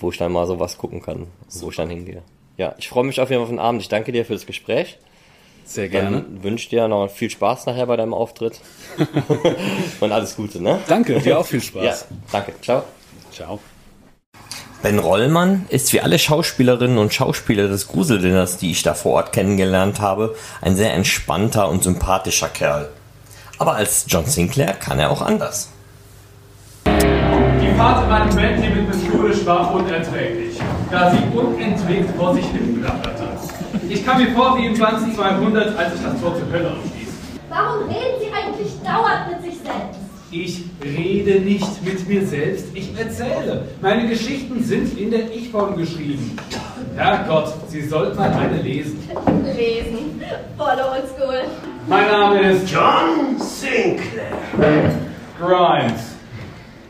wo ich dann mal sowas gucken kann, wo ich dann hingehe. Ja, ich freue mich auf jeden Fall auf den Abend. Ich danke dir für das Gespräch. Sehr gerne. Dann wünsche dir noch viel Spaß nachher bei deinem Auftritt. und alles Gute, ne? Danke, dir auch viel Spaß. Ja, danke. Ciao. Ciao. Ben Rollmann ist wie alle Schauspielerinnen und Schauspieler des Gruseldinners, die ich da vor Ort kennengelernt habe, ein sehr entspannter und sympathischer Kerl. Aber als John Sinclair kann er auch anders. Die Fahrt in meinem Bentley mit Miss war unerträglich, da sie unentwegt vor sich hin klapperte. Ich kam mir vor wie im 2200, als ich das Tor zur Hölle aufstieß. Warum reden Sie eigentlich dauernd mit sich selbst? Ich rede nicht mit mir selbst, ich erzähle. Meine Geschichten sind in der Ich-Form geschrieben. Herrgott, Sie sollten mal eine lesen. Lesen. Voll oldschool. Mein Name ist John Sinclair. Grimes.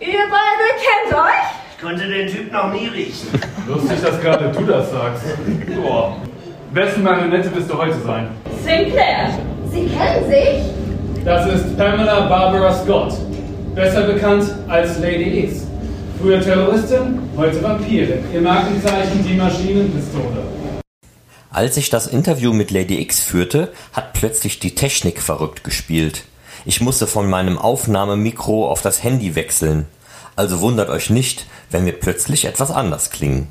Ihr beide kennt euch? Ich konnte den Typ noch nie riechen. Lustig, dass gerade du das sagst. Boah. Wessen Marionette wirst du heute sein? Sinclair. Sie kennen sich? Das ist Pamela Barbara Scott. Besser bekannt als Lady X. Früher Terroristin, heute Vampirin. Ihr Markenzeichen die Maschinenpistole. Als ich das Interview mit Lady X führte, hat plötzlich die Technik verrückt gespielt. Ich musste von meinem Aufnahmemikro auf das Handy wechseln. Also wundert euch nicht, wenn wir plötzlich etwas anders klingen.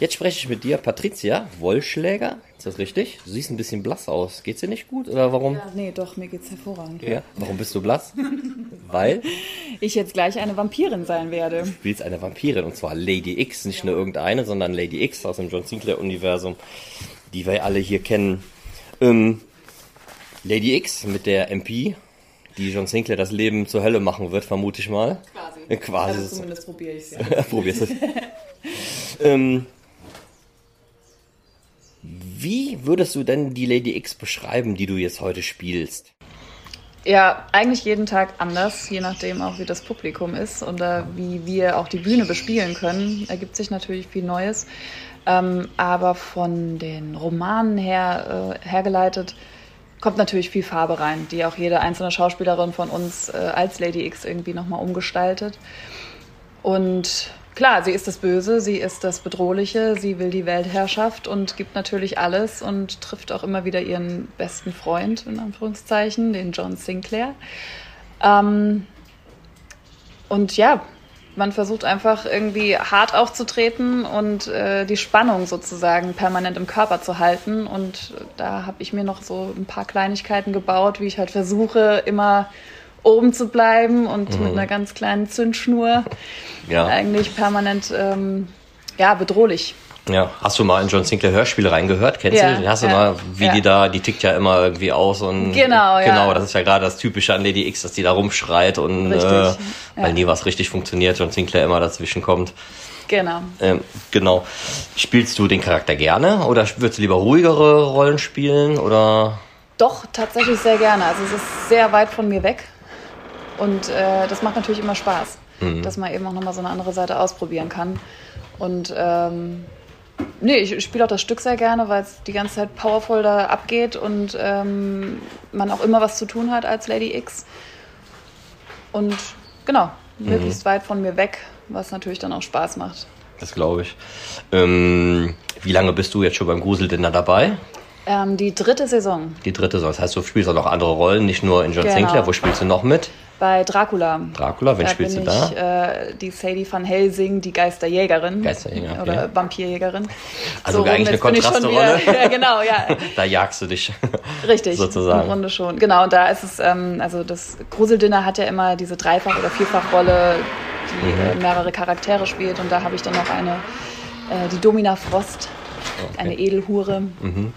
Jetzt spreche ich mit dir, Patricia Wollschläger. Ist das richtig? Du siehst ein bisschen blass aus. Geht's dir nicht gut oder warum? Ja, nee, doch, mir geht's hervorragend. Ja. Warum bist du blass? Weil Ich jetzt gleich eine Vampirin sein werde. du spielst eine Vampirin und zwar Lady X, nicht nur irgendeine, sondern Lady X aus dem John Sinclair Universum, die wir alle hier kennen. Ähm, Lady X mit der MP, die John Sinclair das Leben zur Hölle machen wird, vermute ich mal. Quasi. Quasi. Also zumindest probiere ich es. Probierst es. ähm, wie würdest du denn die Lady X beschreiben, die du jetzt heute spielst? Ja, eigentlich jeden Tag anders, je nachdem auch, wie das Publikum ist und äh, wie wir auch die Bühne bespielen können, ergibt sich natürlich viel Neues. Ähm, aber von den Romanen her äh, hergeleitet kommt natürlich viel Farbe rein, die auch jede einzelne Schauspielerin von uns äh, als Lady X irgendwie nochmal umgestaltet. Und klar, sie ist das Böse, sie ist das Bedrohliche, sie will die Weltherrschaft und gibt natürlich alles und trifft auch immer wieder ihren besten Freund, in Anführungszeichen, den John Sinclair. Ähm, und ja, man versucht einfach irgendwie hart aufzutreten und äh, die Spannung sozusagen permanent im Körper zu halten. Und da habe ich mir noch so ein paar Kleinigkeiten gebaut, wie ich halt versuche, immer oben zu bleiben und Mhm. mit einer ganz kleinen Zündschnur Ja. eigentlich permanent ähm, ja, bedrohlich. Ja, hast du mal in John Sinclair Hörspiele reingehört? Kennst Ja, du? Hast du ja, mal, wie ja. die da, die tickt ja immer irgendwie aus und Genau, ja. genau, das ist ja gerade das Typische an Lady X, dass die da rumschreit und Richtig, äh, weil nie was richtig funktioniert, John Sinclair immer dazwischen kommt. Genau. Ähm, genau. Spielst du den Charakter gerne oder würdest du lieber ruhigere Rollen spielen oder? Doch, tatsächlich sehr gerne. Also es ist sehr weit von mir weg. Und äh, das macht natürlich immer Spaß, Mhm. dass man eben auch nochmal so eine andere Seite ausprobieren kann. Und ähm, nee, ich spiele auch das Stück sehr gerne, weil es die ganze Zeit powervoll da abgeht und ähm, man auch immer was zu tun hat als Lady X. Und genau, Mhm. möglichst weit von mir weg, was natürlich dann auch Spaß macht. Das glaube ich. Ähm, wie lange bist du jetzt schon beim Gruseldinner dabei? Ähm, die dritte Saison. Die dritte, Saison. das heißt, du spielst auch noch andere Rollen, nicht nur in John Genau. Sinclair. Wo spielst du noch mit? Bei Dracula. Dracula, wen da spielst bin du da? ich, äh, die Sadie van Helsing, die Geisterjägerin. Geisterjäger, Oder ja. Vampirjägerin. Also rum, eigentlich eine Kontraste-Rolle. ja, genau, ja. Da jagst du dich. Richtig, Sozusagen. im Grunde schon. Genau, und da ist es, ähm, also das Gruseldinner hat ja immer diese Dreifach- oder Vierfachrolle, die Mhm. äh, mehrere Charaktere spielt. Und da habe ich dann noch eine, äh, die Domina Frost, eine Edelhure, Mhm.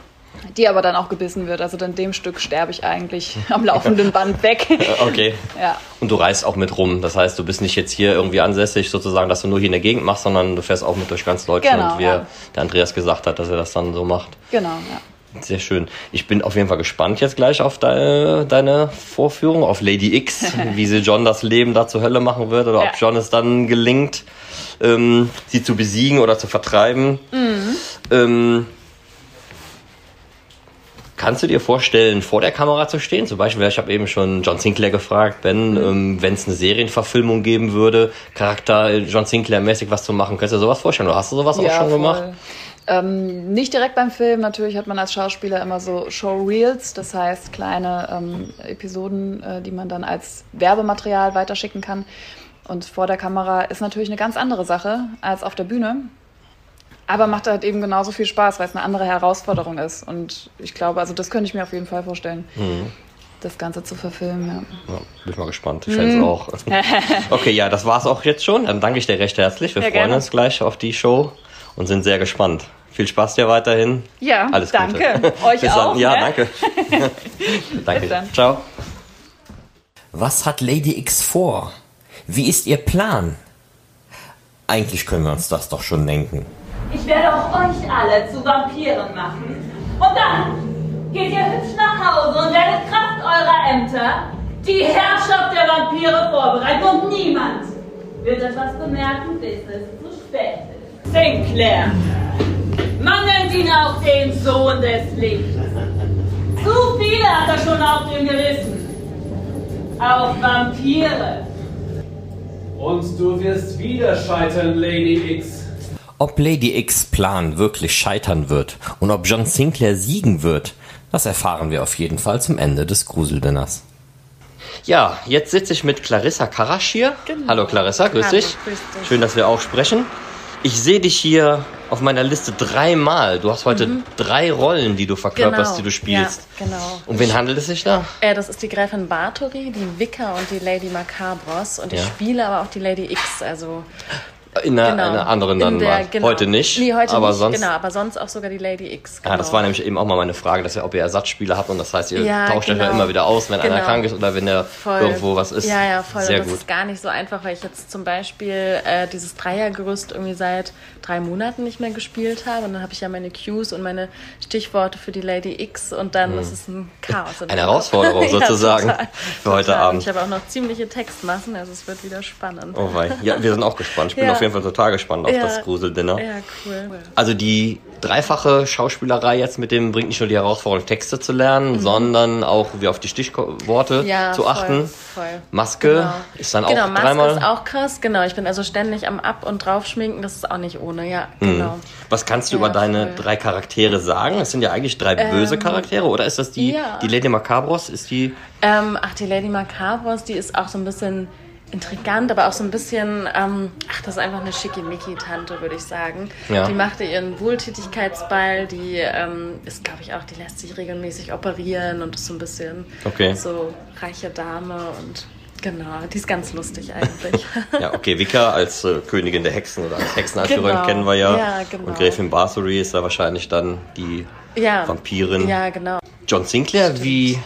Die aber dann auch gebissen wird. Also in dem Stück sterbe ich eigentlich am laufenden Band weg. Okay. Ja, Und du reist auch mit rum. Das heißt, du bist nicht jetzt hier irgendwie ansässig, sozusagen, dass du nur hier in der Gegend machst, sondern du fährst auch mit durch ganz Deutschland, Genau, wie ja. der Andreas gesagt hat, dass er das dann so macht. genau, ja. Sehr schön. Ich bin auf jeden Fall gespannt jetzt gleich auf deine, deine Vorführung, auf Lady X, wie sie John das Leben da zur Hölle machen wird oder Ja. ob John es dann gelingt, ähm, sie zu besiegen oder zu vertreiben. Mhm. Ähm, kannst du dir vorstellen, vor der Kamera zu stehen? Zum Beispiel, ich habe eben schon John Sinclair gefragt, Ben, Mhm. ähm, wenn es eine Serienverfilmung geben würde, Charakter äh, John Sinclair-mäßig was zu machen, könntest du dir sowas vorstellen? Oder hast du sowas auch Ja, schon voll. gemacht? Ähm, nicht direkt beim Film, natürlich hat man als Schauspieler immer so Showreels, das heißt kleine ähm, Episoden, äh, die man dann als Werbematerial weiterschicken kann. Und vor der Kamera ist natürlich eine ganz andere Sache als auf der Bühne. Aber macht halt eben genauso viel Spaß, weil es eine andere Herausforderung ist. Und ich glaube, also das könnte ich mir auf jeden Fall vorstellen, Mhm. das Ganze zu verfilmen. Ja. Ja, bin ich mal gespannt. Ich Mhm. fände es auch. Okay, ja, das war's auch jetzt schon. Dann danke ich dir recht herzlich. Wir Ja, freuen gerne. uns gleich auf die Show und sind sehr gespannt. Viel Spaß dir weiterhin. Ja, Alles danke. Gute. Euch Bis auch, Dann. Ja, ne? danke. danke. Bis dann. Ciao. Was hat Lady X vor? Wie ist ihr Plan? Eigentlich können wir uns das doch schon denken. Ich werde auch euch alle zu Vampiren machen. Und dann geht ihr hübsch nach Hause und werdet Kraft eurer Ämter die Herrschaft der Vampire vorbereiten. Und niemand wird etwas bemerken, bis es zu spät ist. Sinclair, man nennt ihn auch den Sohn des Lichts. Zu viele hat er schon auf dem Gewissen. Auch Vampire. Und du wirst wieder scheitern, Lady X. Ob Lady X Plan wirklich scheitern wird und ob John Sinclair siegen wird, das erfahren wir auf jeden Fall zum Ende des Gruseldinners. Ja, jetzt sitze ich mit Clarissa Karasch hier. Genau. Hallo Clarissa, grüß Hallo, dich. grüß dich. Schön, dass wir auch sprechen. Ich sehe dich hier auf meiner Liste dreimal. Du hast heute Mhm. drei Rollen, die du verkörperst, Genau, die du spielst. Ja, genau. Um wen handelt es sich da? Äh, das ist die Gräfin Bathory, die Vicar und die Lady Macabros. Und ich Ja. spiele aber auch die Lady X, also In einer, Genau. einer anderen dann der- mal. genau. Heute nicht. Nee, heute aber nicht, sonst. genau, aber sonst auch sogar die Lady X. Genau. Ja, das war nämlich eben auch mal meine Frage, dass ihr, ob ihr Ersatzspieler habt und das heißt, ihr Ja, tauscht euch genau. ja immer wieder aus, wenn einer Genau. krank ist oder wenn der Voll. irgendwo was ist. Ja, ja, voll. Sehr und das gut. ist gar nicht so einfach, weil ich jetzt zum Beispiel äh, dieses Dreiergerüst irgendwie seit drei Monaten nicht mehr gespielt habe. Und dann habe ich ja meine Cues und meine Stichworte für die Lady X und dann Hm. ist es ein Chaos. Eine Herausforderung sozusagen total. für heute Total. Und Abend. Ich habe auch noch ziemliche Textmassen, also es wird wieder spannend. Oh wei. Ja, wir sind auch gespannt. Ich bin auf jeden Fall total gespannt auf Ja. das Gruseldinner. Ja, cool. Also die dreifache Schauspielerei jetzt mit dem bringt nicht nur die Herausforderung, Texte zu lernen, Mhm. sondern auch wie auf die Stichworte Ja, zu voll, achten. voll. Maske Genau. ist dann auch genau, Maske dreimal. ist auch krass. Genau, ich bin also ständig am Ab- und Draufschminken. Das ist auch nicht ohne. Ja, Mhm. genau. Was kannst du Ja, über deine voll. drei Charaktere sagen? Es sind ja eigentlich drei Ähm, böse Charaktere, oder ist das die, die Lady Macabros? Ist die. Ähm, ach, die Lady Macabros, die ist auch so ein bisschen intrigant, aber auch so ein bisschen, ähm, ach, das ist einfach eine Schickimicki-Tante, würde ich sagen. Ja. Die machte ihren Wohltätigkeitsball, die ähm, ist, glaube ich, auch, die lässt sich regelmäßig operieren und ist so ein bisschen Okay. so reiche Dame und genau, die ist ganz lustig eigentlich. Ja, okay, Wicca als äh, Königin der Hexen oder als Hexenanführerin Genau. kennen wir ja. Ja, genau. Und Gräfin Bathory ist da wahrscheinlich dann die ja. Vampirin. Ja, genau. John Sinclair, wie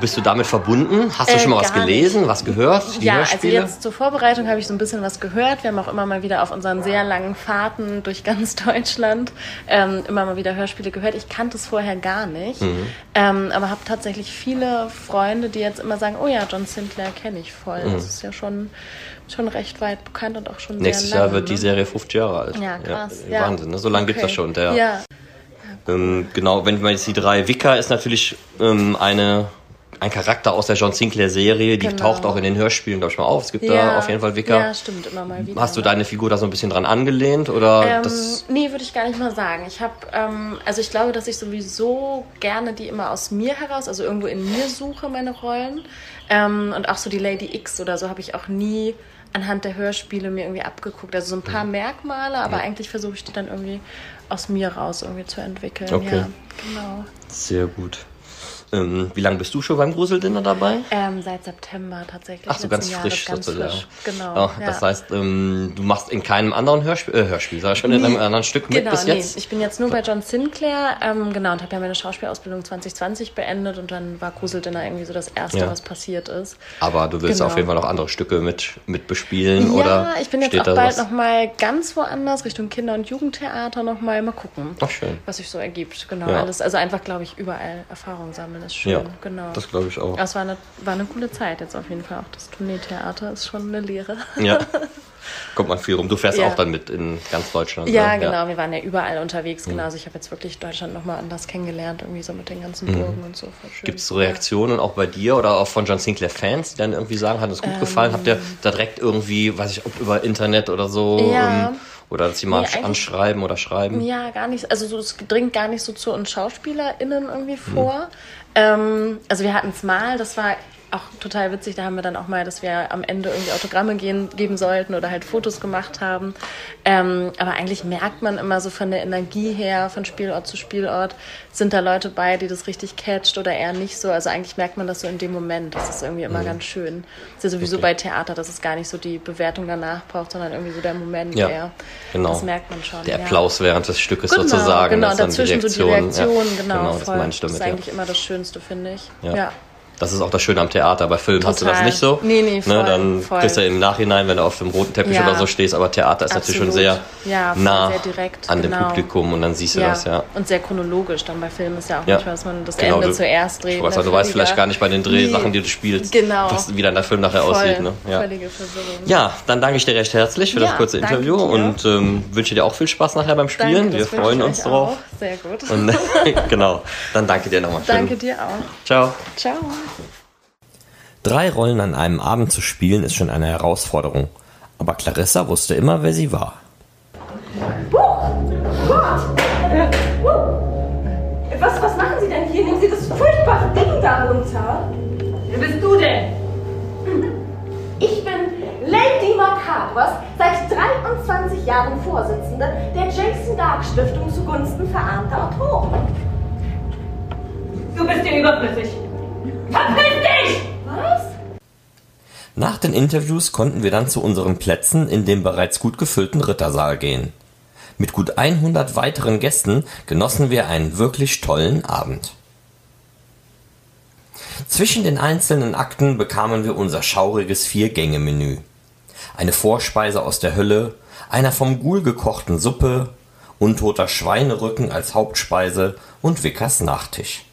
bist du damit verbunden? Hast du Äh, schon mal was gelesen, nicht. was gehört? Die ja, also jetzt zur Vorbereitung habe ich so ein bisschen was gehört. Wir haben auch immer mal wieder auf unseren sehr langen Fahrten durch ganz Deutschland ähm, immer mal wieder Hörspiele gehört. Ich kannte es vorher gar nicht, Mhm. ähm, aber habe tatsächlich viele Freunde, die jetzt immer sagen, oh ja, John Sinclair kenne ich voll. Mhm. Das ist ja schon, schon recht weit bekannt und auch schon Nächstes sehr lange. Jahr wird die ne? Serie 50 Jahre alt. Ja, krass. Ja, Wahnsinn, ne? so lange gibt es Okay. das schon. Der, Ja, ähm, genau, wenn man jetzt die drei Wicca ist natürlich ähm, eine ein Charakter aus der John Sinclair-Serie, die Genau. taucht auch in den Hörspielen, glaube ich, mal auf. Es gibt da Ja. auf jeden Fall Wicker. Ja, stimmt, immer mal wieder. Hast du deine Figur da so ein bisschen dran angelehnt oder Ähm, das? nee, würde ich gar nicht mal sagen. Ich habe, ähm, also ich glaube, dass ich sowieso gerne die immer aus mir heraus, also irgendwo in mir suche, meine Rollen. Ähm, und auch so die Lady X oder so habe ich auch nie anhand der Hörspiele mir irgendwie abgeguckt. Also so ein paar Merkmale, aber Mhm. eigentlich versuche ich die dann irgendwie aus mir raus irgendwie zu entwickeln. Okay. Ja, genau. Sehr gut. Ähm, wie lange bist du schon beim Gruseldinner dabei? Ähm, seit September tatsächlich. Ach so, ganz frisch ganz sozusagen. frisch. Genau. Ah, ja. Das heißt, ähm, du machst in keinem anderen Hörspiel, äh, Hörspiel, sag ich schon, in einem anderen Stück mit genau, bis jetzt? Nee. Ich bin jetzt nur bei John Sinclair, ähm, genau, und habe ja meine Schauspielausbildung 2020 beendet und dann war Gruseldinner irgendwie so das Erste, Ja. was passiert ist. Aber du willst Genau. auf jeden Fall noch andere Stücke mit, mit bespielen, ja, oder? ich bin jetzt auch bald nochmal ganz woanders, Richtung Kinder- und Jugendtheater nochmal. Mal gucken, Ach, schön. was sich so ergibt. Genau, Ja. alles. Also einfach, glaube ich, überall Erfahrung sammeln ist schön. Ja, genau. das glaube ich auch. Es war eine, war eine coole Zeit jetzt auf jeden Fall. Auch das Tourneetheater ist schon eine Lehre. Ja. Kommt man viel rum. Du fährst Ja. auch dann mit in ganz Deutschland. Ja, ne? genau. Wir waren ja überall unterwegs. Mhm. Genau. Also ich habe jetzt wirklich Deutschland nochmal anders kennengelernt, irgendwie so mit den ganzen Mhm. Burgen und so. Gibt es so Reaktionen auch bei dir oder auch von John Sinclair Fans, die dann irgendwie sagen, hat es gut Ähm. gefallen? Habt ihr da direkt irgendwie, weiß ich, ob über Internet oder so? Ja. ähm, oder dass sie mal Nee, anschreiben oder schreiben? Ja, gar nicht. Also so, es dringt gar nicht so zu uns SchauspielerInnen irgendwie Mhm. Ähm, also wir hatten es mal, das war auch total witzig, da haben wir dann auch mal, dass wir am Ende irgendwie Autogramme gehen, geben sollten oder halt Fotos gemacht haben. Ähm, aber eigentlich merkt man immer so von der Energie her, von Spielort zu Spielort, sind da Leute bei, die das richtig catcht oder eher nicht so. Also eigentlich merkt man das so in dem Moment. Das ist irgendwie immer Mhm. ganz schön. ist ja sowieso bei Theater, dass es gar nicht so die Bewertung danach braucht, sondern irgendwie so der Moment Ja, eher. genau. Das merkt man schon. Der ja. Applaus während des Stückes Genau, sozusagen. Genau, das dazwischen so die Reaktion. Reaktionen, ja, genau, das voll. ich damit, das ist eigentlich immer das Schönste, finde ich. Ja. Das ist auch das Schöne am Theater. Bei Film hast du das nicht so. Nee, nee, voll, ne, dann voll. kriegst du im Nachhinein, wenn du auf dem roten Teppich Ja. oder so stehst, aber Theater ist natürlich schon Absolut. sehr Ja, nah sehr direkt, an dem genau. Publikum und dann siehst du ja. das, ja. Und sehr chronologisch. Dann bei Filmen ist ja auch Ja. manchmal, dass man das Genau, Ende du- zuerst dreht. Weiß, ne, du weißt vielleicht gar nicht bei den Drehsachen, die du spielst, Genau. was, wie dann der Film nachher Voll. aussieht. Ne? Ja. Völlige Verwirrung. Ja, dann danke ich dir recht herzlich für das kurze Interview dir. und ähm, wünsche dir auch viel Spaß nachher beim Spielen. Danke, Wir freuen uns drauf. Sehr gut. Und genau, dann danke dir nochmal. Danke dir auch. Ciao. Ciao. Drei Rollen an einem Abend zu spielen ist schon eine Herausforderung. Aber Clarissa wusste immer, wer sie war. Was, was machen Sie denn hier? Nehmen Sie das furchtbare Ding da runter. Wer bist du denn? Ich bin Lady Macabros, seit 23 Jahren Vorsitzende der Jason Dark Stiftung zugunsten verarmter Autoren. Du bist hier überflüssig. Verpiss dich! Was? Nach den Interviews konnten wir dann zu unseren Plätzen in dem bereits gut gefüllten Rittersaal gehen. Mit gut 100 weiteren Gästen genossen wir einen wirklich tollen Abend. Zwischen den einzelnen Akten bekamen wir unser schauriges Vier-Gänge-Menü. Eine Vorspeise aus der Hölle, einer vom Ghoul gekochten Suppe, untoter Schweinerücken als Hauptspeise und Wickers Nachtisch.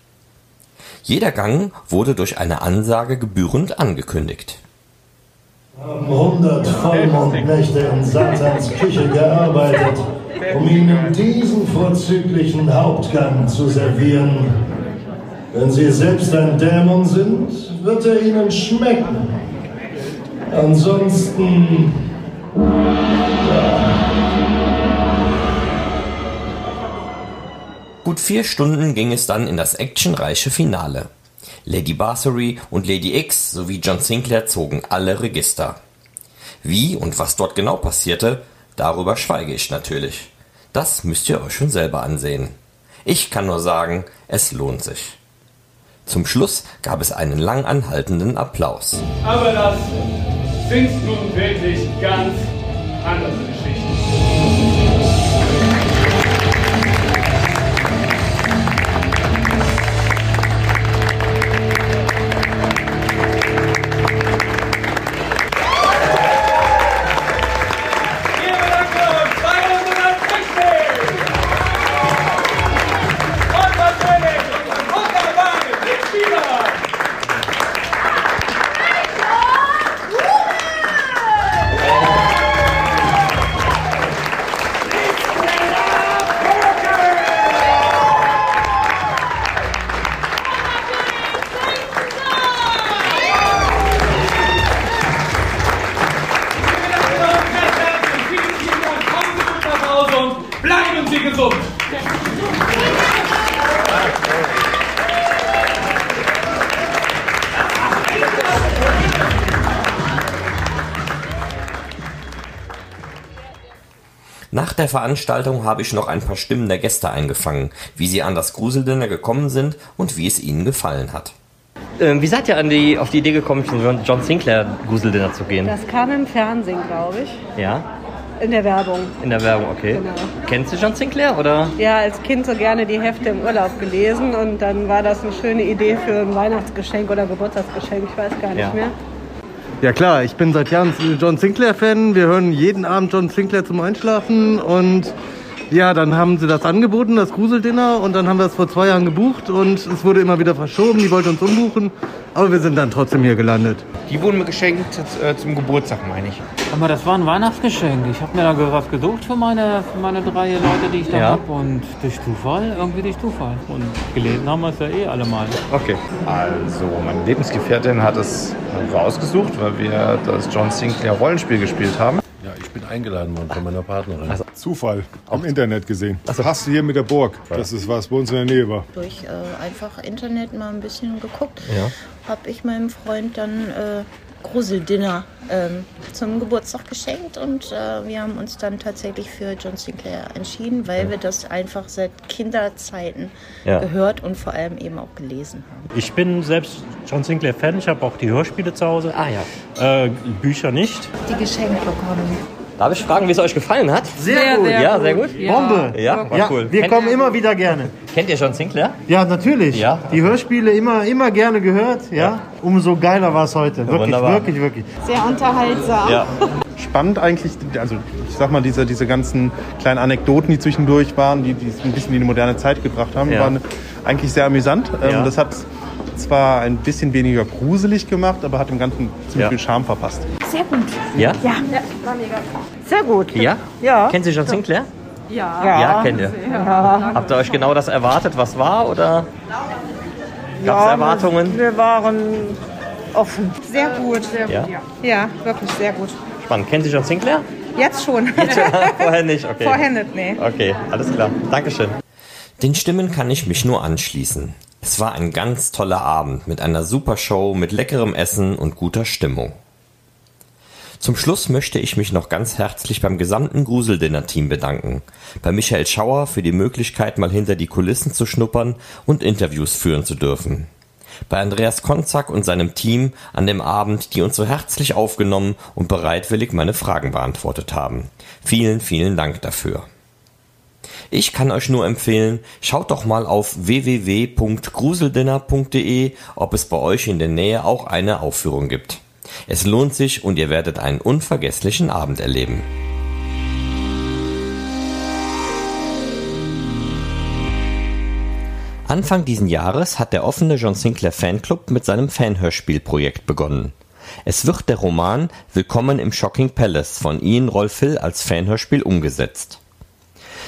Jeder Gang wurde durch eine Ansage gebührend angekündigt. haben hundert Vollmondnächte in Satans Küche gearbeitet, um ihnen diesen vorzüglichen Hauptgang zu servieren. Wenn sie selbst ein Dämon sind, wird er ihnen schmecken. Ansonsten... Gut vier Stunden ging es dann in das actionreiche Finale. Lady Bathory und Lady X sowie John Sinclair zogen alle Register. Wie und was dort genau passierte, darüber schweige ich natürlich. Das müsst ihr euch schon selber ansehen. Ich kann nur sagen, es lohnt sich. Zum Schluss gab es einen lang anhaltenden Applaus. Aber das sind nun wirklich ganz andere Geschichten. Der Veranstaltung habe ich noch ein paar Stimmen der Gäste eingefangen, wie sie an das Gruseldinner gekommen sind und wie es ihnen gefallen hat. Ähm, wie seid ihr an die, auf die Idee gekommen, zum John Sinclair Gruseldinner zu gehen? Das kam im Fernsehen, glaube ich. Ja, In der Werbung. in der Werbung, okay. Genau. Kennst du John Sinclair oder? Ja, als Kind so gerne die Hefte im Urlaub gelesen und dann war das eine schöne Idee für ein Weihnachtsgeschenk oder Geburtstagsgeschenk, ich weiß gar nicht Ja. mehr. Ja klar, ich bin seit Jahren John Sinclair-Fan. Wir hören jeden Abend John Sinclair zum Einschlafen und ja, dann haben sie das angeboten, das Gruseldinner und dann haben wir es vor zwei Jahren gebucht und es wurde immer wieder verschoben. Die wollten uns umbuchen, aber wir sind dann trotzdem hier gelandet. Die wurden mir geschenkt äh, zum Geburtstag, meine ich. Aber das war ein Weihnachtsgeschenk. Ich habe mir da was gesucht für meine, für meine drei Leute, die ich da Ja. habe. Und durch Zufall, irgendwie durch Zufall. Und gelesen haben wir es ja eh alle mal. Okay. Also, meine Lebensgefährtin hat es rausgesucht, weil wir das John Sinclair Rollenspiel gespielt haben. Ja, ich bin eingeladen worden von meiner Partnerin. Also- Zufall, am Internet gesehen. Hast du hier mit der Burg? Das ist was bei uns in der Nähe war. durch äh, einfach Internet mal ein bisschen geguckt, Ja. habe ich meinem Freund dann äh, Gruseldinner ähm, zum Geburtstag geschenkt und äh, wir haben uns dann tatsächlich für John Sinclair entschieden, weil wir das einfach seit Kinderzeiten Ja. gehört und vor allem eben auch gelesen haben. Ich bin selbst John Sinclair-Fan. Ich habe auch die Hörspiele zu Hause. Ah ja. Äh, Bücher nicht. Die geschenkt bekommen. Darf ich fragen, wie es euch gefallen hat? Sehr gut. Ja, sehr gut. Bombe. Ja, war Ja, cool. wir Kennt kommen ihr- immer wieder gerne. Kennt ihr John Sinclair? Ja, natürlich. Ja. Die Hörspiele immer, immer gerne gehört. Ja. Umso geiler war es heute. Wirklich, wunderbar. wirklich, wirklich. Sehr unterhaltsam. Spannend eigentlich, also ich sag mal, diese, diese ganzen kleinen Anekdoten, die zwischendurch waren, die, die es ein bisschen in die moderne Zeit gebracht haben, Ja. waren eigentlich sehr amüsant. Ähm, Ja. Das hat zwar ein bisschen weniger gruselig gemacht, aber hat dem Ganzen ziemlich Ja. viel Charme verpasst. Sehr gut. Ja? Ja, war mega. Sehr gut. Ja? Ja. Kennt ihr John Sinclair? Ja. Ja, kennt ihr. Ja. Habt ihr euch genau das erwartet, was war? Oder gab es Ja, Erwartungen? Wir waren offen. Sehr gut. Sehr Ja? gut, ja. Ja, wirklich sehr gut. Spannend. Kennt ihr John Sinclair? Jetzt schon. Vorher nicht, okay. Vorher nicht, nee. Okay, alles klar. Dankeschön. Den Stimmen kann ich mich nur anschließen. Es war ein ganz toller Abend mit einer super Show, mit leckerem Essen und guter Stimmung. Zum Schluss möchte ich mich noch ganz herzlich beim gesamten Gruseldinner-Team bedanken. Bei Michael Schauer für die Möglichkeit, mal hinter die Kulissen zu schnuppern und Interviews führen zu dürfen. Bei Andreas Konzak und seinem Team an dem Abend, die uns so herzlich aufgenommen und bereitwillig meine Fragen beantwortet haben. Vielen, vielen Dank dafür. Ich kann euch nur empfehlen, schaut doch mal auf www.gruseldinner.de, ob es bei euch in der Nähe auch eine Aufführung gibt. Es lohnt sich und ihr werdet einen unvergesslichen Abend erleben. Anfang diesen Jahres hat der offene John Sinclair Fanclub mit seinem Fanhörspielprojekt begonnen. Es wird der Roman Willkommen im Shocking Palace von Ian Rolf Hill als Fanhörspiel umgesetzt.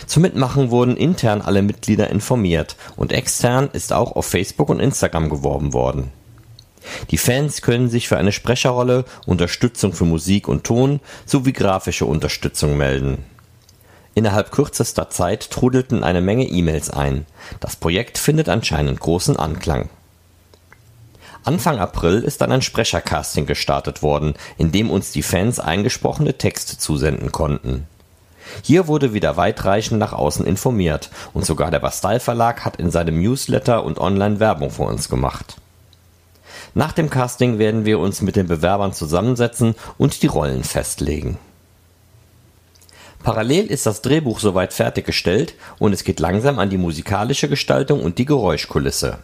Zum Mitmachen wurden intern alle Mitglieder informiert und extern ist auch auf Facebook und Instagram geworben worden. Die Fans können sich für eine Sprecherrolle, Unterstützung für Musik und Ton sowie grafische Unterstützung melden. Innerhalb kürzester Zeit trudelten eine Menge E-Mails ein. Das Projekt findet anscheinend großen Anklang. Anfang April ist dann ein Sprechercasting gestartet worden, in dem uns die Fans eingesprochene Texte zusenden konnten. Hier wurde wieder weitreichend nach außen informiert und sogar der Bastei Verlag hat in seinem Newsletter und online Werbung für uns gemacht. Nach dem Casting werden wir uns mit den Bewerbern zusammensetzen und die Rollen festlegen. Parallel ist das Drehbuch soweit fertiggestellt und es geht langsam an die musikalische Gestaltung und die Geräuschkulisse.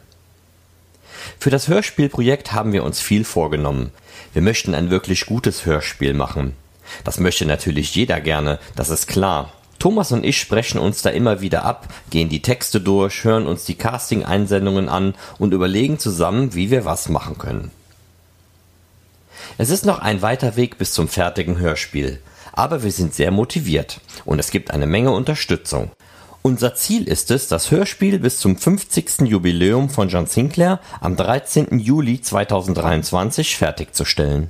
Für das Hörspielprojekt haben wir uns viel vorgenommen. Wir möchten ein wirklich gutes Hörspiel machen. Das möchte natürlich jeder gerne, das ist klar. Thomas und ich sprechen uns da immer wieder ab, gehen die Texte durch, hören uns die Casting-Einsendungen an und überlegen zusammen, wie wir was machen können. Es ist noch ein weiter Weg bis zum fertigen Hörspiel, aber wir sind sehr motiviert und es gibt eine Menge Unterstützung. Unser Ziel ist es, das Hörspiel bis zum 50. Jubiläum von John Sinclair am 13. Juli 2023 fertigzustellen.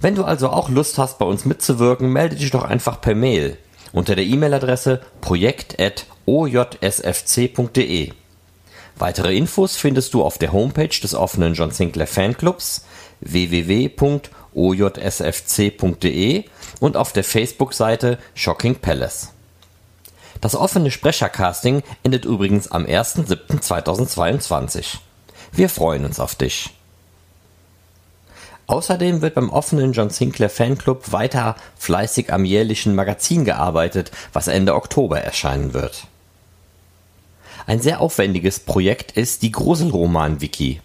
Wenn du also auch Lust hast, bei uns mitzuwirken, melde dich doch einfach per Mail. unter der E-Mail-Adresse projekt.ojsfc.de. Weitere Infos findest du auf der Homepage des offenen John Sinclair Fanclubs www.ojsfc.de und auf der Facebook-Seite Shocking Palace. Das offene Sprechercasting endet übrigens am 1.7.2022. Wir freuen uns auf dich. Außerdem wird beim offenen John Sinclair Fanclub weiter fleißig am jährlichen Magazin gearbeitet, was Ende Oktober erscheinen wird. Ein sehr aufwendiges Projekt ist die Gruselroman-Wiki.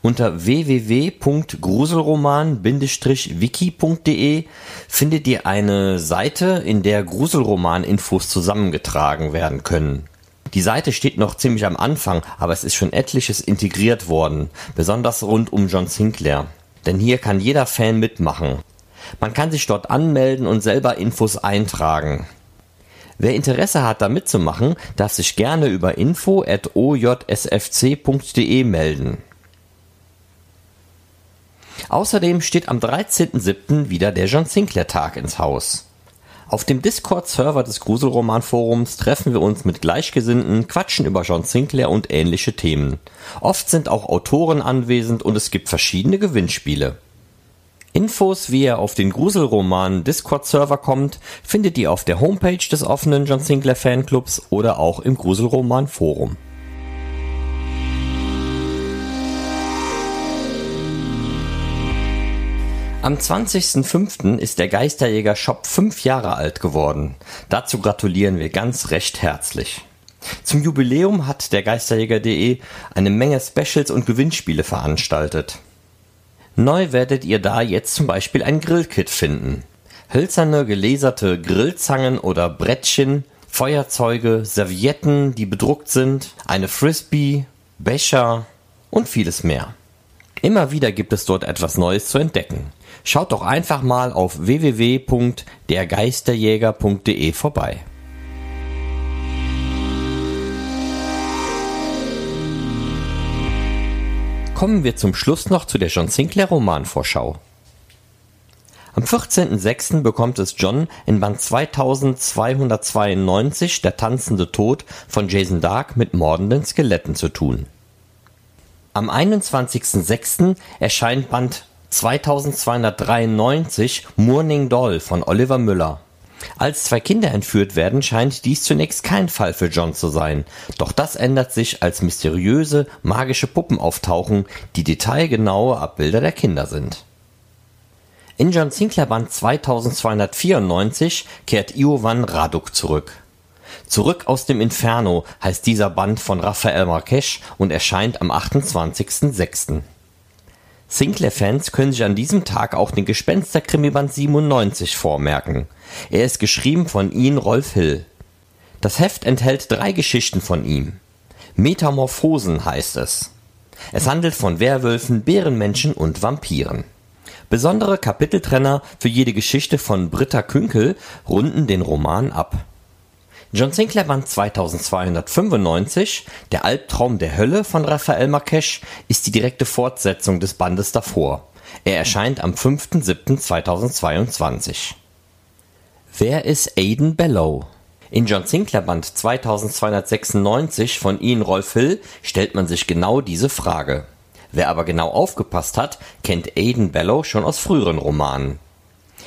Unter www.gruselroman-wiki.de findet ihr eine Seite, in der Gruselroman-Infos zusammengetragen werden können. Die Seite steht noch ziemlich am Anfang, aber es ist schon etliches integriert worden, besonders rund um John Sinclair. Denn hier kann jeder Fan mitmachen. Man kann sich dort anmelden und selber Infos eintragen. Wer Interesse hat, da mitzumachen, darf sich gerne über info.ojsfc.de melden. Außerdem steht am 13.07. wieder der John Sinclair Tag ins Haus. Auf dem Discord-Server des Gruselroman-Forums treffen wir uns mit Gleichgesinnten, quatschen über John Sinclair und ähnliche Themen. Oft sind auch Autoren anwesend und es gibt verschiedene Gewinnspiele. Infos, wie ihr auf den Gruselroman Discord-Server kommt, findet ihr auf der Homepage des offenen John Sinclair Fanclubs oder auch im Gruselroman Am 20.05. ist der Geisterjäger Shop fünf Jahre alt geworden. Dazu gratulieren wir ganz recht herzlich. Zum Jubiläum hat der Geisterjäger.de eine Menge Specials und Gewinnspiele veranstaltet. Neu werdet ihr da jetzt zum Beispiel ein Grillkit finden. Hölzerne gelaserte Grillzangen oder Brettchen, Feuerzeuge, Servietten, die bedruckt sind, eine Frisbee, Becher und vieles mehr. Immer wieder gibt es dort etwas Neues zu entdecken. Schaut doch einfach mal auf www.dergeisterjäger.de vorbei. Kommen wir zum Schluss noch zu der John Sinclair Romanvorschau. Am 14.06. bekommt es John in Band 2292 Der tanzende Tod von Jason Dark mit mordenden Skeletten zu tun. Am 21.06. erscheint Band 2293 Mourning Doll von Oliver Müller. Als zwei Kinder entführt werden, scheint dies zunächst kein Fall für John zu sein. Doch das ändert sich, als mysteriöse, magische Puppen auftauchen, die detailgenaue Abbilder der Kinder sind. In John Sinclair Band 2294 kehrt Iovan Raduk zurück. Zurück aus dem Inferno heißt dieser Band von Raphael Marquesch und erscheint am 28.06. Sinclair-Fans können sich an diesem Tag auch den Gespenster-Krimi-Band 97 vormerken. Er ist geschrieben von Ian Rolf Hill. Das Heft enthält drei Geschichten von ihm. Metamorphosen heißt es. Es handelt von Werwölfen, Bärenmenschen und Vampiren. Besondere Kapiteltrenner für jede Geschichte von Britta Künkel runden den Roman ab. John Sinclair Band 2295, Der Albtraum der Hölle von Raphael Marquesch, ist die direkte Fortsetzung des Bandes davor. Er erscheint am 5.7.2022. Wer ist Aidan Bellow? In John Sinclair Band 2296 von Ian Rolf Hill stellt man sich genau diese Frage. Wer aber genau aufgepasst hat, kennt Aidan Bellow schon aus früheren Romanen.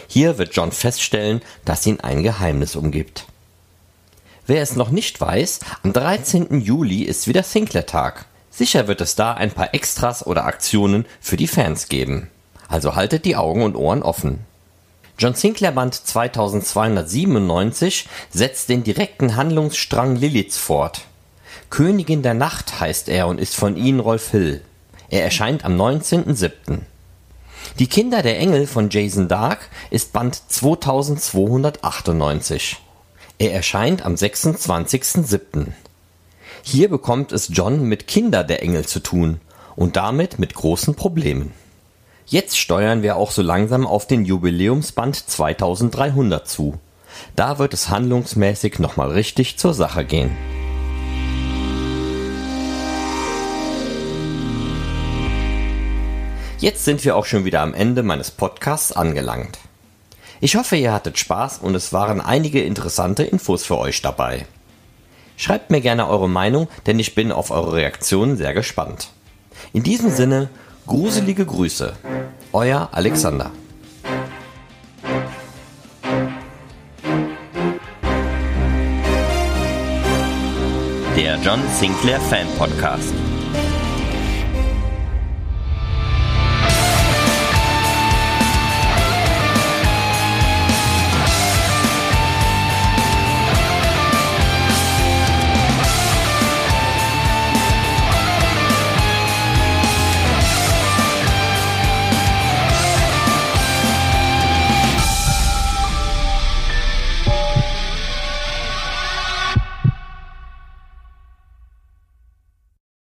Hier wird John feststellen, dass ihn ein Geheimnis umgibt. Wer es noch nicht weiß, am 13. Juli ist wieder Sinclair-Tag. Sicher wird es da ein paar Extras oder Aktionen für die Fans geben. Also haltet die Augen und Ohren offen. John Sinclair Band 2297 setzt den direkten Handlungsstrang Liliths fort. Königin der Nacht heißt er und ist von Ian Rolf Hill. Er erscheint am 19.07. Die Kinder der Engel von Jason Dark ist Band 2298. Er erscheint am 26.07. Hier bekommt es John mit Kinder der Engel zu tun und damit mit großen Problemen. Jetzt steuern wir auch so langsam auf den Jubiläumsband 2300 zu. Da wird es handlungsmäßig nochmal richtig zur Sache gehen. Jetzt sind wir auch schon wieder am Ende meines Podcasts angelangt. Ich hoffe, ihr hattet Spaß und es waren einige interessante Infos für euch dabei. Schreibt mir gerne eure Meinung, denn ich bin auf eure Reaktionen sehr gespannt. In diesem Sinne, gruselige Grüße. Euer Alexander. Der John Sinclair Fan Podcast.